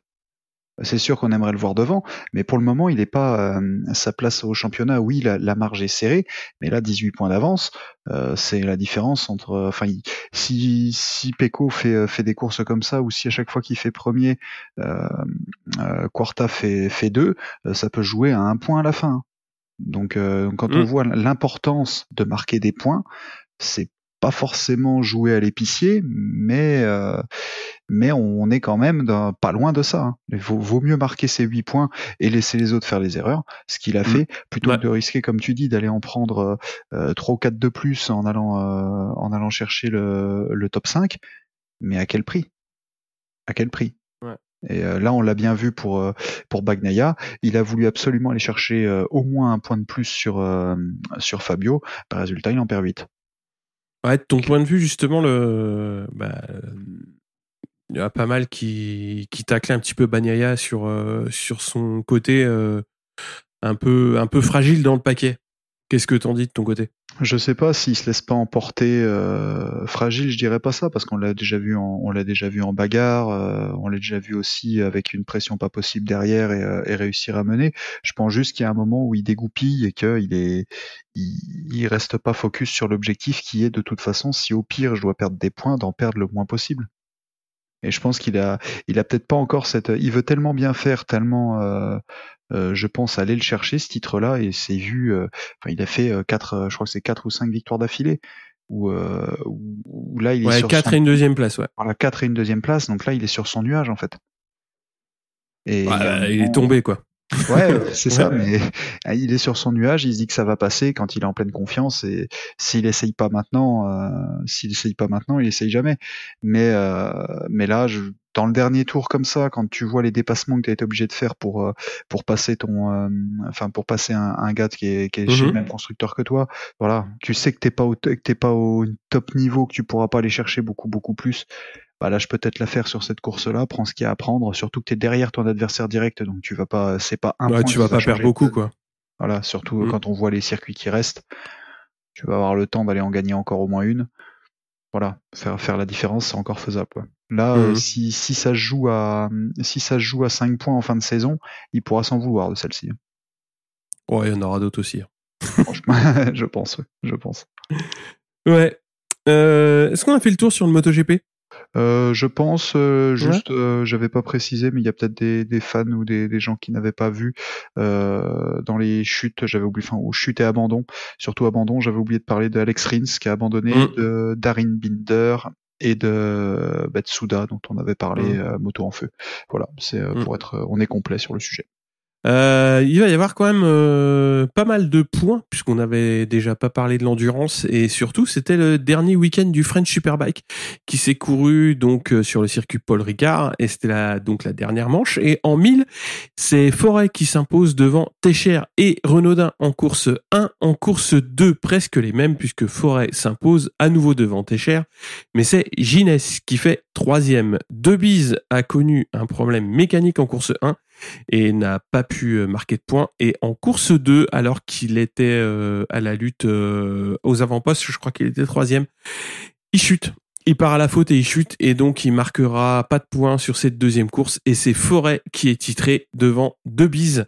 C'est sûr qu'on aimerait le voir devant, mais pour le moment, il n'est pas euh, sa place au championnat. Oui, la, la marge est serrée, mais là, 18 points d'avance, euh, c'est la différence entre. Enfin, il- si si Pecco fait euh, fait des courses comme ça, ou si à chaque fois qu'il fait premier, euh, euh, Quarta fait fait deux, euh, ça peut jouer à un point à la fin. Donc, euh, quand on Mm. voit l'importance de marquer des points, c'est pas forcément jouer à l'épicier, mais euh, mais on est quand même pas loin de ça. hein. Il vaut, vaut mieux marquer ses 8 points et laisser les autres faire les erreurs, ce qu'il a Mm. fait, plutôt Ouais. que de risquer, comme tu dis, d'aller en prendre euh, 3 ou 4 de plus en allant euh, en allant chercher le, le top 5. Mais à quel prix? À quel prix? Et euh, là, on l'a bien vu pour euh, pour Bagnaia. Il a voulu absolument aller chercher euh, au moins un point de plus sur euh, sur Fabio. Bah, résultat, il en perd 8. Ouais, de ton point de vue, justement, le, bah, il y a pas mal qui, qui taclait un petit peu Bagnaia sur, euh, sur son côté euh, un peu, un peu fragile dans le paquet. Qu'est-ce que t'en dis de ton côté? Je sais pas s'il se laisse pas emporter euh, fragile, je dirais pas ça parce qu'on l'a déjà vu en bagarre, euh, on l'a déjà vu aussi avec une pression pas possible derrière et, euh, et réussir à mener. Je pense juste qu'il y a un moment où il dégoupille et qu'il est il reste pas focus sur l'objectif qui est de toute façon si au pire je dois perdre des points d'en perdre le moins possible. Et je pense qu'il a il a peut-être pas encore cette il veut tellement bien faire tellement euh, euh, je pense aller le chercher ce titre-là et c'est vu. euh, enfin, il a fait euh, quatre, euh, je crois que c'est quatre ou cinq victoires d'affilée. Où, euh, où, où là il est sur 4 son, et une deuxième place, ouais. voilà, quatre et une deuxième place. Donc là il est sur son nuage en fait. Et Ouais, il est tombé, quoi. Ouais, euh, c'est ça, mais euh, il est sur son nuage, il se dit que ça va passer quand il est en pleine confiance et s'il essaye pas maintenant, euh, s'il essaye pas maintenant, il essaye jamais. Mais euh, mais là, je, dans le dernier tour comme ça, quand tu vois les dépassements que tu as été obligé de faire pour euh, pour passer ton, euh, enfin pour passer un, un gars qui est, qui est chez le même constructeur que toi, voilà, tu sais que t'es pas au, que t'es pas au top niveau, que tu pourras pas aller chercher beaucoup beaucoup plus. Bah lâche peut-être l'affaire sur cette course-là, prends ce qu'il y a à prendre, surtout que tu es derrière ton adversaire direct, donc tu vas pas, c'est pas un Ouais, point tu vas va pas perdre beaucoup, quoi. Voilà, surtout Mm. quand on voit les circuits qui restent, tu vas avoir le temps d'aller en gagner encore au moins une. Voilà, faire faire la différence, c'est encore faisable. quoi. Là, euh, Mhm. si, si ça se joue à si ça joue à 5 points en fin de saison, il pourra s'en vouloir de celle-ci. Ouais, il y en aura d'autres aussi. hein. Franchement, [LAUGHS] je pense, je pense. Ouais. Euh, Est-ce qu'on a fait le tour sur le MotoGP? Euh, je pense euh, juste, euh, j'avais pas précisé, mais il y a peut-être des, des fans ou des, des gens qui n'avaient pas vu euh, dans les chutes. J'avais oublié, enfin, aux chutes et abandon, surtout abandon. J'avais oublié de parler de Alex Rins qui a abandonné, Mm. de Darin Binder et de bah, Tsuda dont on avait parlé, Mm. euh, moto en feu. Voilà, c'est euh, Mm. pour être, on est complet sur le sujet. Euh, il va y avoir quand même euh, pas mal de points puisqu'on avait déjà pas parlé de l'endurance. Et surtout c'était le dernier week-end du French Superbike qui s'est couru donc euh, sur le circuit Paul Ricard. Et c'était la donc la dernière manche. Et en 1000 c'est Forêt qui s'impose devant Techer et Renaudin en course 1 en course 2 presque les mêmes puisque Forêt s'impose à nouveau devant Techer mais c'est Ginès qui fait troisième. Debise a connu un problème mécanique en course 1 et n'a pas pu euh, marquer de points. Et en course 2, alors qu'il était euh, à la lutte euh, aux avant-postes, je crois qu'il était troisième, il chute. Il part à la faute et il chute et donc il marquera pas de points sur cette deuxième course et c'est Forêt qui est titré devant Debise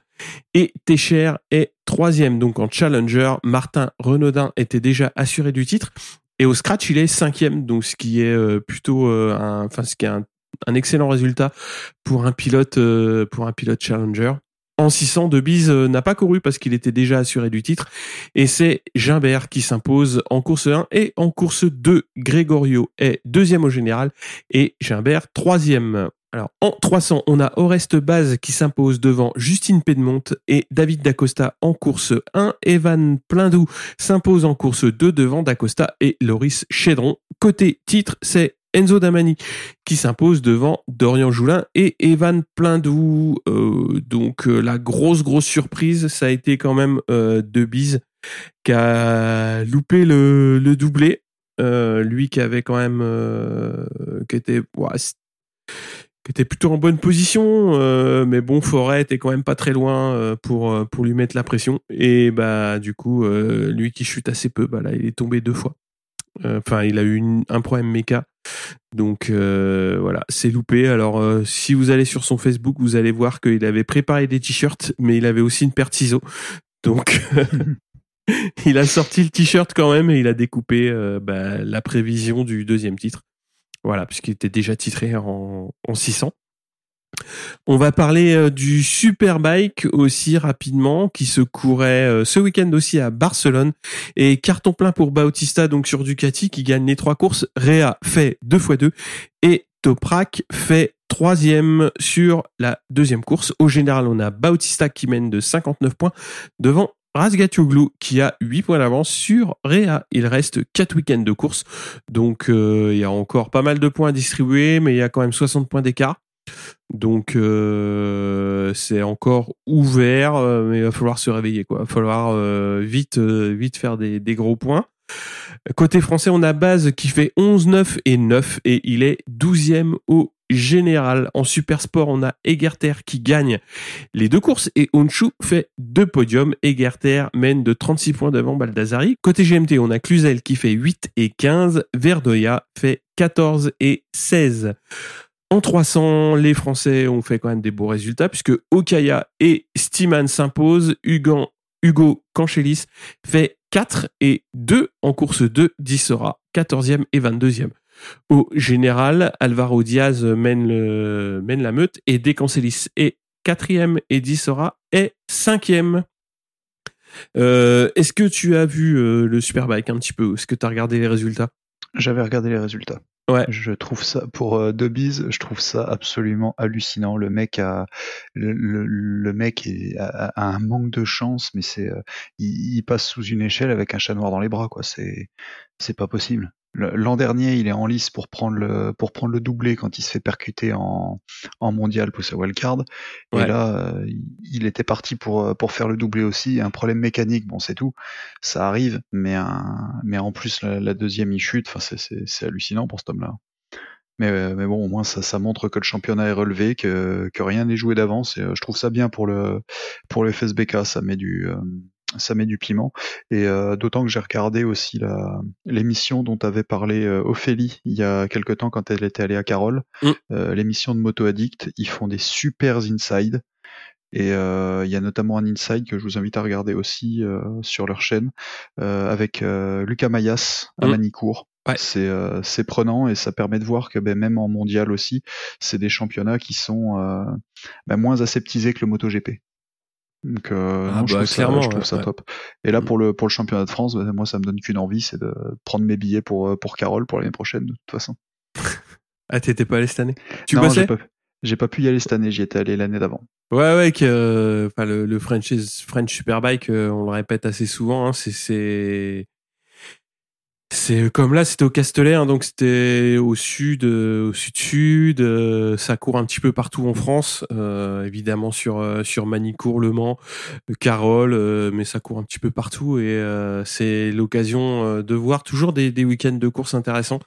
et Techer est troisième. Donc en challenger, Martin Renaudin était déjà assuré du titre et au scratch il est cinquième. Donc ce qui est plutôt un, enfin ce qui est un, un excellent résultat pour un pilote euh, challenger. En 600, De Bise euh, n'a pas couru parce qu'il était déjà assuré du titre. Et c'est Gimbert qui s'impose en course 1 et en course 2. Gregorio est deuxième au général et Gimbert troisième. Alors en 300, on a Oreste Baz qui s'impose devant Justine Pedmont et David Dacosta en course 1. Evan Plindou s'impose en course 2 devant Dacosta et Loris Chédron. Côté titre, c'est Enzo Damani qui s'impose devant Dorian Joulin et Evan Plindou. Euh, donc euh, la grosse grosse surprise, ça a été quand même euh, De Bise qui a loupé le, doublé. Lui qui avait quand même qui était plutôt en bonne position, mais bon, Forêt était quand même pas très loin pour lui mettre la pression. Et bah du coup, lui qui chute assez peu, bah là il est tombé deux fois. Enfin, il a eu un problème méca. Donc euh, voilà, c'est loupé. Alors euh, si vous allez sur son Facebook, vous allez voir qu'il avait préparé des t-shirts, mais il avait aussi une paire de ciseaux. Donc [LAUGHS] il a sorti le t-shirt quand même et il a découpé euh, bah, la prévision du deuxième titre. Voilà, puisqu'il était déjà titré en, en 600. On va parler euh, du Superbike aussi rapidement, qui se courait euh, ce week-end aussi à Barcelone. Et carton plein pour Bautista, donc sur Ducati, qui gagne les trois courses. Réa fait deux fois deux. Et Toprak fait troisième sur la deuxième course. Au général, on a Bautista qui mène de 59 points devant Razgatoglu qui a 8 points d'avance sur Réa. Il reste 4 week-ends de course. Donc euh, il y a encore pas mal de points à distribuer, mais il y a quand même 60 points d'écart. Donc euh, c'est encore ouvert, euh, mais il va falloir se réveiller. quoi. Il va falloir euh, vite, faire des, gros points. Côté français, on a Baz qui fait 11, 9 et 9 et il est 12e au général. En super sport, on a Egerter qui gagne les deux courses et Honshu fait deux podiums. Egerter mène de 36 points devant Baldassari. Côté GMT, on a Cluzel qui fait 8 et 15. Verdoya fait 14 et 16. En 300, les Français ont fait quand même des beaux résultats puisque Okaya et Stiman s'imposent. Hugo, Canchelis fait 4 et 2 en course 2. Dissera 14e et 22e. Au général, Alvaro Diaz mène, la meute et Decancelis est 4e et Dissora est 5e. Euh, Est-ce que tu as vu euh, le Superbike un petit peu? Est-ce que tu as regardé les résultats? J'avais regardé les résultats. Ouais. Je trouve ça pour euh, Debise, je trouve ça absolument hallucinant. Le mec a le, mec a, a un manque de chance, mais c'est euh, il, il passe sous une échelle avec un chat noir dans les bras quoi. C'est c'est pas possible. L'an dernier, il est en lice pour prendre le pour prendre le doublé quand il se fait percuter en en mondial pour sa wildcard. Ouais. Et là, euh, il était parti pour euh, pour faire le doublé aussi. Un problème mécanique, bon c'est tout, ça arrive. Mais un mais en plus la, la deuxième il chute. Enfin c'est c'est c'est hallucinant pour cet homme-là. Mais, mais bon, au moins ça, ça montre que le championnat est relevé, que, que rien n'est joué d'avance. Et je trouve ça bien pour le pour le FSBK. Ça met du ça met du piment. Et euh, d'autant que j'ai regardé aussi la l'émission dont avait parlé euh, Ophélie il y a quelque temps quand elle était allée à Carole, Mm. euh, l'émission de Moto Addict. Ils font des super inside. Et euh, il y a notamment un inside que je vous invite à regarder aussi euh, sur leur chaîne euh, avec euh, Lucas Mayas à Mm. Manicourt. Ouais. C'est euh, c'est prenant et ça permet de voir que ben, même en mondial aussi, c'est des championnats qui sont euh, ben, moins aseptisés que le MotoGP. Donc euh, Ah non, je bah, trouve ça, clairement, je trouve ouais, ça ouais. top. Et là Mm. pour le pour le championnat de France, ben, moi ça me donne qu'une envie, c'est de prendre mes billets pour euh, pour Carole pour l'année prochaine de toute façon. [LAUGHS] Ah, t'étais pas allé cette année? Tu non, j'ai bossais? pas, j'ai pas pu y aller cette année, j'y étais allé l'année d'avant. Ouais, ouais, que, euh, enfin, le, le French, French Superbike, euh, on le répète assez souvent, hein, c'est, c'est, c'est comme là, c'était au Castellet, hein, donc c'était au sud, euh, au sud-sud, euh, ça court un petit peu partout en France, euh, évidemment sur euh, sur Manicourt, Le Mans, euh, Carole, euh, mais ça court un petit peu partout et euh, c'est l'occasion euh, de voir toujours des, week-ends de course intéressants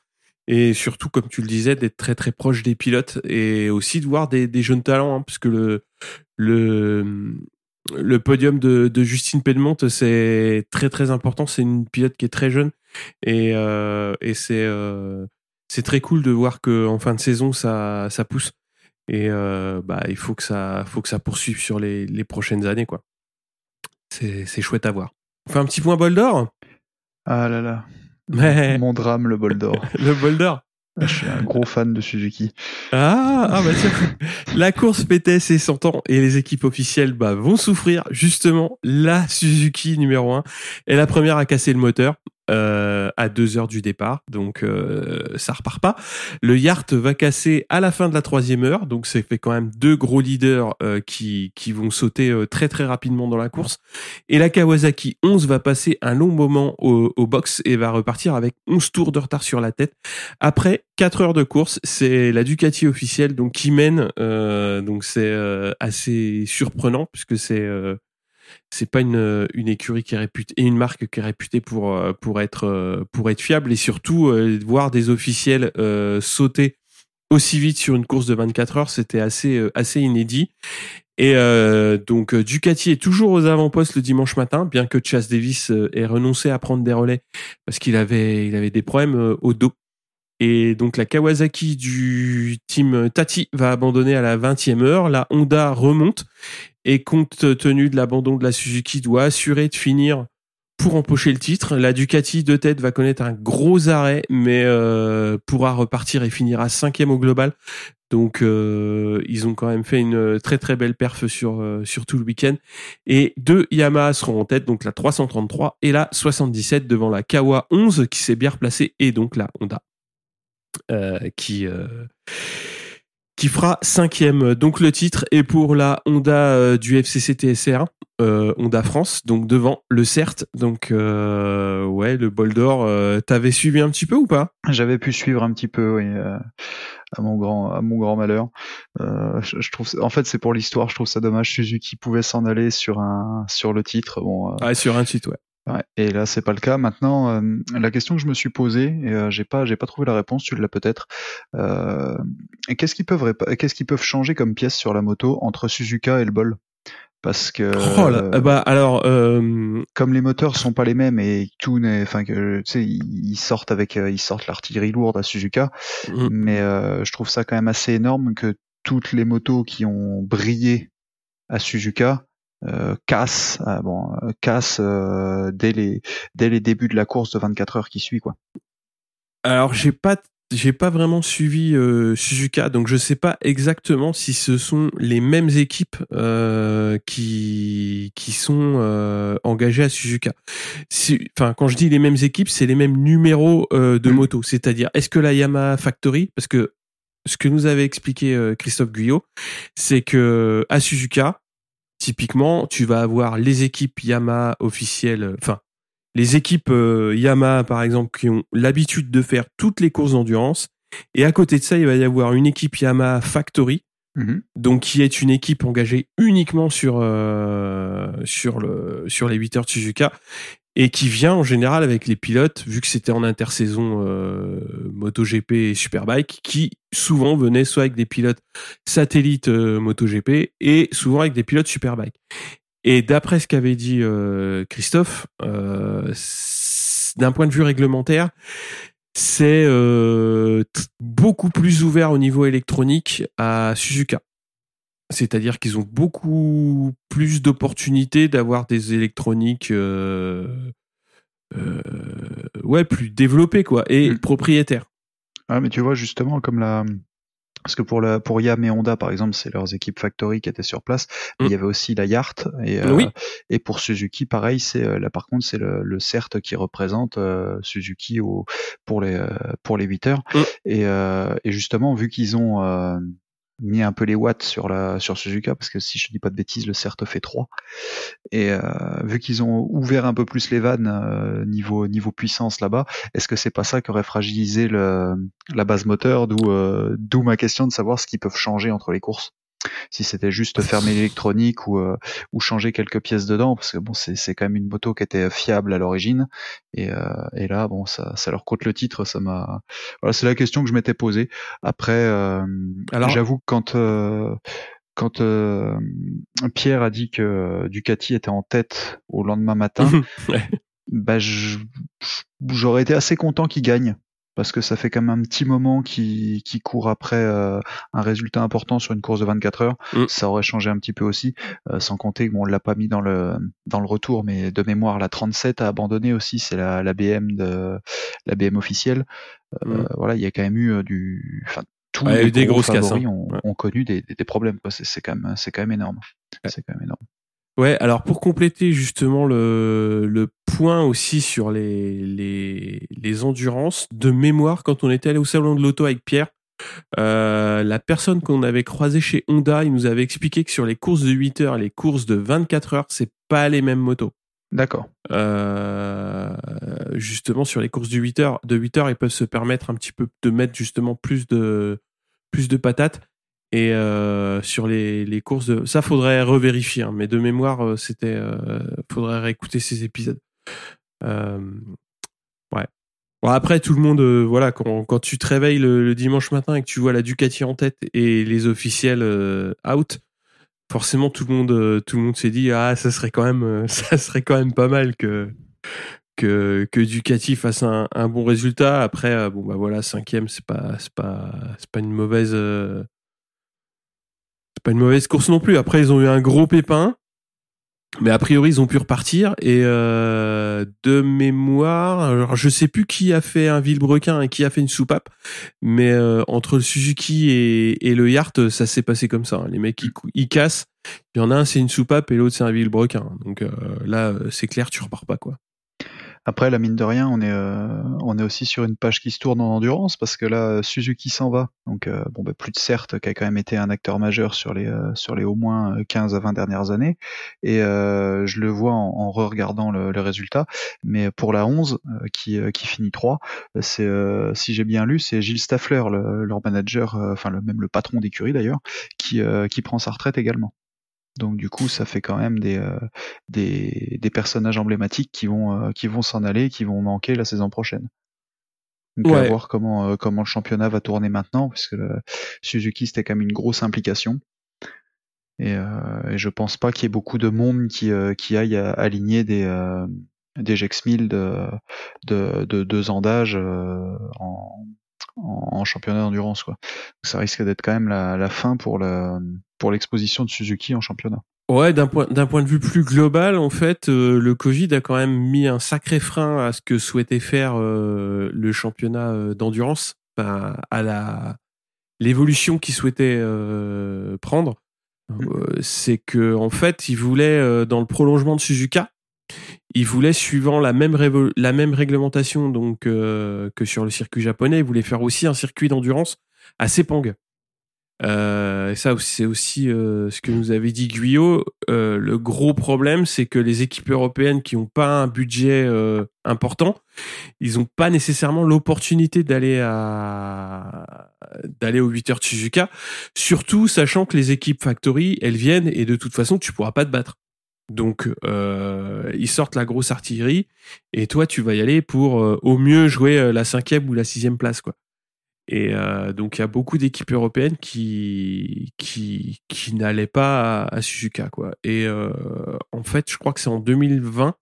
et surtout, comme tu le disais, d'être très très proche des pilotes et aussi de voir des, des jeunes talents, hein, parce que le le le podium de, de Justine Pellemonte, c'est très très important. C'est une pilote qui est très jeune et, euh, et c'est euh, c'est très cool de voir que en fin de saison ça ça pousse et euh, bah il faut que ça faut que ça poursuive sur les, les prochaines années quoi. C'est c'est chouette à voir. On fait un petit point bol d'or? Ah là là. Mais Mon drame, le bol d'or. [LAUGHS] le bol d'or. Je suis un gros fan de Suzuki. Ah, ah bah la course PT c'est 100 ans et les équipes officielles bah, vont souffrir. Justement, la Suzuki numéro 1 est la première à casser le moteur euh, à deux heures du départ, donc euh, ça repart pas. Le Yacht va casser à la fin de la troisième heure, donc ça fait quand même deux gros leaders euh, qui, qui vont sauter euh, très très rapidement dans la course. Et la Kawasaki 11 va passer un long moment au, au box et va repartir avec 11 tours de retard sur la tête. Après 4 heures de course, c'est la Ducati officielle donc qui mène. euh, donc c'est euh, assez surprenant puisque c'est c'est pas une, une écurie qui est réputée et une marque qui est réputée pour euh, pour être euh, pour être fiable et surtout euh, voir des officiels sauter aussi vite sur une course de 24 heures, c'était assez assez inédit. Et donc Ducati est toujours aux avant-postes le dimanche matin, bien que Chas Davis ait renoncé à prendre des relais parce qu'il avait il avait des problèmes au dos. Et donc la Kawasaki du team Tati va abandonner à la 20e heure. La Honda remonte et compte tenu de l'abandon de la Suzuki doit assurer de finir pour empocher le titre. La Ducati de tête va connaître un gros arrêt mais euh, pourra repartir et finir à cinquième au global. Donc euh, ils ont quand même fait une très très belle perf sur euh, sur tout le week-end. Et deux Yamaha seront en tête, donc la 333 et la 77 devant la Kawa 11 qui s'est bien replacée et donc la Honda qui qui fera cinquième. Donc le titre est pour la Honda euh, du FCC TSR, euh, Honda France, donc devant le CERT. Donc euh, ouais, le bol d'or. euh, T'avais suivi un petit peu ou pas? J'avais pu suivre un petit peu, oui, euh, à mon grand, à mon grand malheur. Euh, je, je trouve, en fait, c'est pour l'histoire. Je trouve ça dommage. Suzuki pouvait s'en aller sur un, sur le titre. Bon, Ouais, sur un titre, ouais. Ouais, et là, c'est pas le cas. Maintenant, euh, la question que je me suis posée, et euh, j'ai pas, j'ai pas trouvé la réponse. Tu l'as peut-être. Euh, qu'est-ce qu'ils peuvent, qu'est-ce qu'ils peuvent changer comme pièce sur la moto entre Suzuka et le Bol? Parce que Oh là, bah alors, euh, comme les moteurs sont pas les mêmes et tout n'est, enfin que tu sais, ils sortent avec, euh, ils sortent l'artillerie lourde à Suzuka, mm, mais euh, je trouve ça quand même assez énorme que toutes les motos qui ont brillé à Suzuka euh, cassent, euh, bon, euh, cassent euh, dès les dès les débuts de la course de 24 heures qui suit quoi. alors j'ai pas j'ai pas vraiment suivi euh, Suzuka, donc je sais pas exactement si ce sont les mêmes équipes euh, qui qui sont euh, engagées à Suzuka. Enfin, quand je dis les mêmes équipes, c'est les mêmes numéros euh, de Mm. moto. C'est-à-dire, est-ce que la Yamaha Factory, parce que ce que nous avait expliqué euh, Christophe Guyot, c'est que à Suzuka, typiquement, tu vas avoir les équipes Yamaha officielles, enfin les équipes euh, Yamaha par exemple qui ont l'habitude de faire toutes les courses d'endurance et à côté de ça il va y avoir une équipe Yamaha Factory Mhm. donc qui est une équipe engagée uniquement sur euh, sur le sur les 8 heures de Suzuka et qui vient en général avec les pilotes, vu que c'était en intersaison euh, MotoGP et Superbike, qui souvent venaient soit avec des pilotes satellites euh, MotoGP et souvent avec des pilotes Superbike. Et d'après ce qu'avait dit euh, Christophe, euh, d'un point de vue réglementaire, c'est euh, beaucoup plus ouvert au niveau électronique à Suzuka. C'est-à-dire qu'ils ont beaucoup plus d'opportunités d'avoir des électroniques euh, euh, ouais, plus développées quoi, et Mm. propriétaires. Ah, mais tu vois, justement, comme la. Parce que pour, la, pour Yam et Honda, par exemple, c'est leurs équipes factory qui étaient sur place. Mais il y avait aussi la Yart. Et, euh, et pour Suzuki, pareil, c'est euh, là par contre, c'est le, le CERT qui représente euh, Suzuki au, pour les pour les 8 heures. Mm. Et, euh, et justement, vu qu'ils ont euh, mis un peu les watts sur la sur Suzuka, parce que si je dis pas de bêtises, le CERT fait 3. Et euh, vu qu'ils ont ouvert un peu plus les vannes euh, niveau niveau puissance là-bas, est-ce que c'est pas ça qui aurait fragilisé le, la base moteur? D'où euh, d'où ma question de savoir ce qu'ils peuvent changer entre les courses. Si c'était juste fermer l'électronique ou euh, ou changer quelques pièces dedans, parce que bon c'est quand même une moto qui était fiable à l'origine et euh, et là bon ça ça leur coûte le titre, ça m'a voilà c'est la question que je m'étais posée. Après euh, Alors- j'avoue que quand euh, quand euh, Pierre a dit que Ducati était en tête au lendemain matin, [LAUGHS] Ouais. bah, j'aurais été assez content qu'il gagne. Parce que ça fait quand même un petit moment qu'il court après euh, un résultat important sur une course de 24 heures. Mm. Ça aurait changé un petit peu aussi, euh, sans compter qu'on l'a pas mis dans le dans le retour, mais de mémoire la 37 a abandonné aussi. C'est la, la BM de la BM officielle. Euh, Mm. Voilà, il y a quand même eu euh, du, enfin tous Ouais, les eu des gros grosses casses, hein. ont, Ouais. ont connu des, des, des problèmes. C'est c'est quand même c'est quand même énorme. Ouais. C'est quand même énorme. Ouais, alors pour compléter justement le, le point aussi sur les, les, les endurances, de mémoire, quand on était allé au salon de l'auto avec Pierre, euh, la personne qu'on avait croisée chez Honda, il nous avait expliqué que sur les courses de 8 heures et les courses de 24 heures, c'est pas les mêmes motos. D'accord. Euh, justement, sur les courses de 8 heures, de 8 heures, ils peuvent se permettre un petit peu de mettre justement plus de, plus de patates. Et euh, sur les, les courses de... Ça, faudrait revérifier. hein, mais de mémoire, euh, c'était... Euh, faudrait réécouter ces épisodes. Ouais. Bon, après, tout le monde... voilà, quand, quand tu te réveilles le, dimanche matin et que tu vois la Ducati en tête et les officiels out, forcément, tout le monde, tout le monde s'est dit ah, ça serait quand même, [LAUGHS] ça serait quand même pas mal que que, que Ducati fasse un, un bon résultat. Après, bon bah voilà, cinquième, c'est pas, c'est pas, c'est pas une mauvaise, c'est pas une mauvaise course non plus. Après, ils ont eu un gros pépin, mais a priori, ils ont pu repartir. Et euh, de mémoire, alors je sais plus qui a fait un vilebrequin et qui a fait une soupape, mais euh, entre le Suzuki et, le Yacht, ça s'est passé comme ça. hein. Les mecs, ils, cassent. Il y en a un, c'est une soupape et l'autre, c'est un vilebrequin. Donc euh, là, c'est clair, tu repars pas quoi. Après, la mine de rien, on est, euh, on est aussi sur une page qui se tourne en endurance parce que là, Suzuki s'en va. Donc, euh, bon, bah, plus de certes, qui a quand même été un acteur majeur sur les, euh, sur les au moins 15 à 20 dernières années. Et je le vois en, re-regardant le, résultat. Mais pour la 11, euh, qui, qui finit 3, c'est, euh, si j'ai bien lu, c'est Gilles Staffler, le- leur manager, enfin, le, même le patron d'écurie d'ailleurs, qui, qui prend sa retraite également. Donc du coup, ça fait quand même des, euh, des, des personnages emblématiques qui vont, euh, qui vont s'en aller, qui vont manquer la saison prochaine. Donc à Ouais. voir comment, euh, comment le championnat va tourner maintenant, puisque le Suzuki c'était quand même une grosse implication. Et, euh, et je pense pas qu'il y ait beaucoup de monde qui, euh, qui aille à- aligner des, euh, des Jex 1000 de, de, de deux ans d'âge euh, en, en, en championnat d'endurance. Quoi. Ça risque d'être quand même la, la fin pour pour l'exposition de Suzuki en championnat. Ouais, d'un point d'un point de vue plus global, en fait, euh, le Covid a quand même mis un sacré frein à ce que souhaitait faire euh, le championnat euh, d'endurance, à la l'évolution qu'il souhaitait euh, prendre. Euh, c'est que en fait, il voulait dans le prolongement de Suzuka, il voulait suivant la même réglementation donc euh, que sur le circuit japonais, il voulait faire aussi un circuit d'endurance à Sepang. Euh, et ça, c'est aussi euh, ce que nous avait dit Guyot. Le gros problème, c'est que les équipes européennes qui n'ont pas un budget important, ils n'ont pas nécessairement l'opportunité d'aller aux 8 heures de Suzuka. Surtout sachant que les équipes factory, elles viennent et de toute façon, tu pourras pas te battre. Donc, euh, ils sortent la grosse artillerie et toi, tu vas y aller pour euh, au mieux jouer euh, la cinquième ou la sixième place, quoi. Et euh, donc, il y a beaucoup d'équipes européennes qui qui, qui n'allaient pas à, à, Suzuka, quoi. Et en fait, je crois que c'est en 2020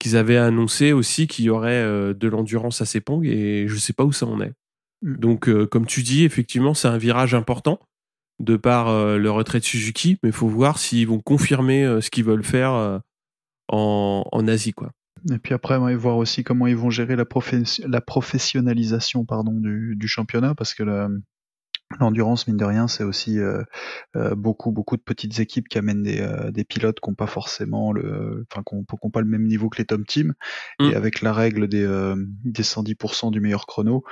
qu'ils avaient annoncé aussi qu'il y aurait de l'endurance à Sepang et je sais pas où ça en est. Mm. Donc, comme tu dis, effectivement, c'est un virage important de par euh, le retrait de Suzuki, mais il faut voir s'ils vont confirmer euh, ce qu'ils veulent faire euh, en, Asie, quoi. Et puis après, on va voir aussi comment ils vont gérer la, profes- la professionnalisation du, du championnat, parce que la- l'endurance, mine de rien, c'est aussi euh, euh, beaucoup, beaucoup de petites équipes qui amènent des, euh, des pilotes qui n'ont pas forcément le, enfin, qui n'ont pas le même niveau que les top teams. Mm. Et avec la règle des, euh, des 110% du meilleur chrono,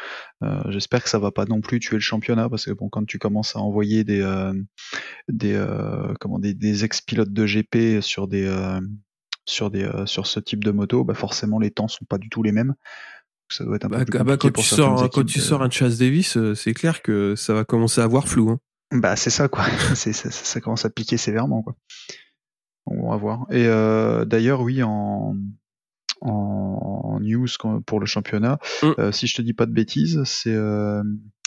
euh, j'espère que ça va pas non plus tuer le championnat, parce que bon, quand tu commences à envoyer des, euh, des, euh, comment, des, des ex-pilotes de GP sur des, euh, sur des, euh, sur ce type de moto, bah forcément les temps sont pas du tout les mêmes. Ça doit être un Bah, peu plus ah bah, quand, pour tu sors, quand équipes tu de- sors un Chas Davis, euh, c'est clair que ça va commencer à avoir flou. Hein. Bah c'est ça quoi. [LAUGHS] ça, ça commence à piquer sévèrement quoi. On va voir. Et euh, d'ailleurs oui en en news pour le championnat, Mm. euh, si je te dis pas de bêtises, c'est euh,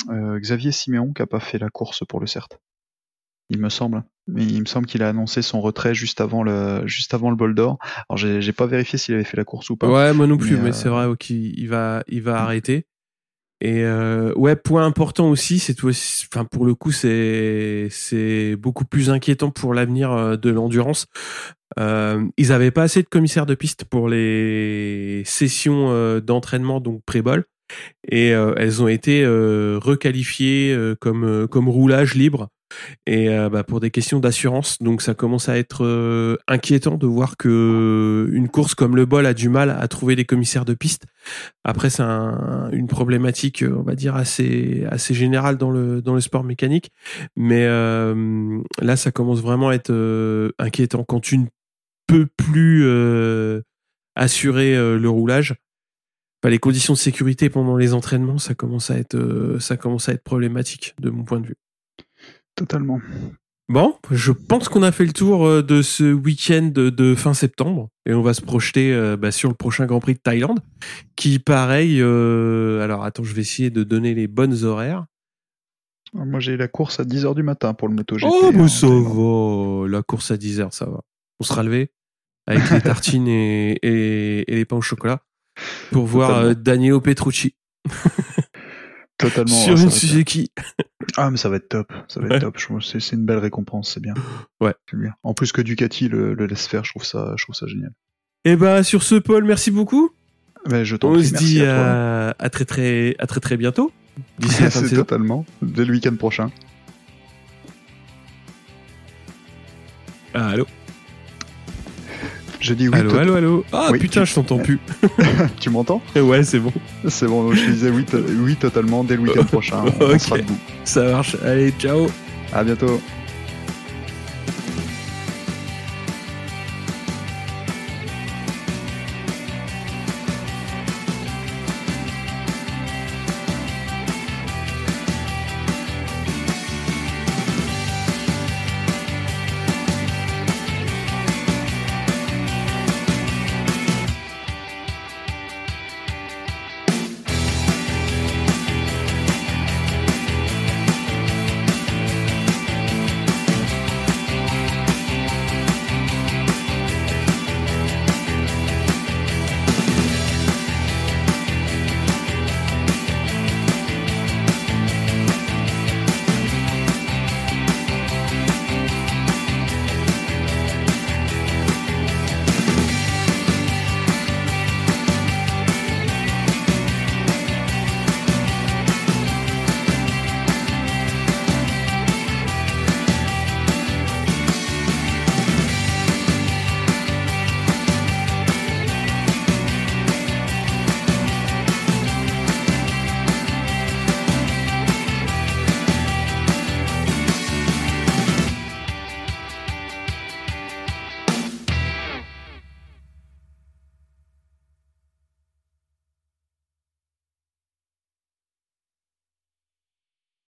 Xavier Siméon qui a pas fait la course pour le CERT. Il me semble. Mais il me semble qu'il a annoncé son retrait juste avant le juste avant le bol d'or. Alors j'ai pas vérifié s'il avait fait la course ou pas. Ouais, moi non plus, Mais, mais, euh, c'est vrai ok, il va, il va arrêter. Et euh, ouais, point important aussi, c'est enfin pour le coup, c'est c'est beaucoup plus inquiétant pour l'avenir euh, de l'endurance. Euh, ils avaient pas assez de commissaires de piste pour les sessions d'entraînement donc pré-bol et elles ont été requalifiées comme comme roulage libre et euh, bah, pour des questions d'assurance. Donc ça commence à être euh, inquiétant de voir que une course comme le bol a du mal à trouver des commissaires de piste. Après c'est un- une problématique, euh, on va dire assez assez générale dans le dans le sport mécanique, mais euh, là ça commence vraiment à être euh, inquiétant quand tu ne peux plus euh, assurer euh, le roulage. Bah, les conditions de sécurité pendant les entraînements, ça commence à être euh, ça commence à être problématique de mon point de vue. Totalement. Bon, je pense qu'on a fait le tour euh, de ce week-end de, fin septembre et on va se projeter euh, bah, sur le prochain Grand Prix de Thaïlande, qui pareil. euh, alors attends, je vais essayer de donner les bonnes horaires. Moi j'ai la course à 10h du matin pour le MotoGP. oh, mais en ça va. La course à 10 heures, ça va. On sera levé avec les [LAUGHS] tartines et, et, et les pains au chocolat pour voir euh, Danielo Petrucci Totalement. [LAUGHS] sur une Suzuki. Ah mais ça va être top, ça va Ouais. être top. C'est une belle récompense, c'est bien. Ouais. C'est bien. En plus que Ducati le, le laisse faire, je trouve ça, je trouve ça génial. Et bah sur ce, Paul, merci beaucoup. Mais je t'en On prie, se merci dit à à, à très très à très très bientôt. D'ici [LAUGHS] totalement. Dès le week-end prochain. Je dis oui. allô, allô, allô. Ah Oui, putain, tu- je t'entends plus. [LAUGHS] Tu m'entends ouais, c'est bon. C'est bon, je disais oui, to- oui totalement dès le week-end [LAUGHS] prochain. On sera debout. Ça marche. Allez, ciao. À bientôt.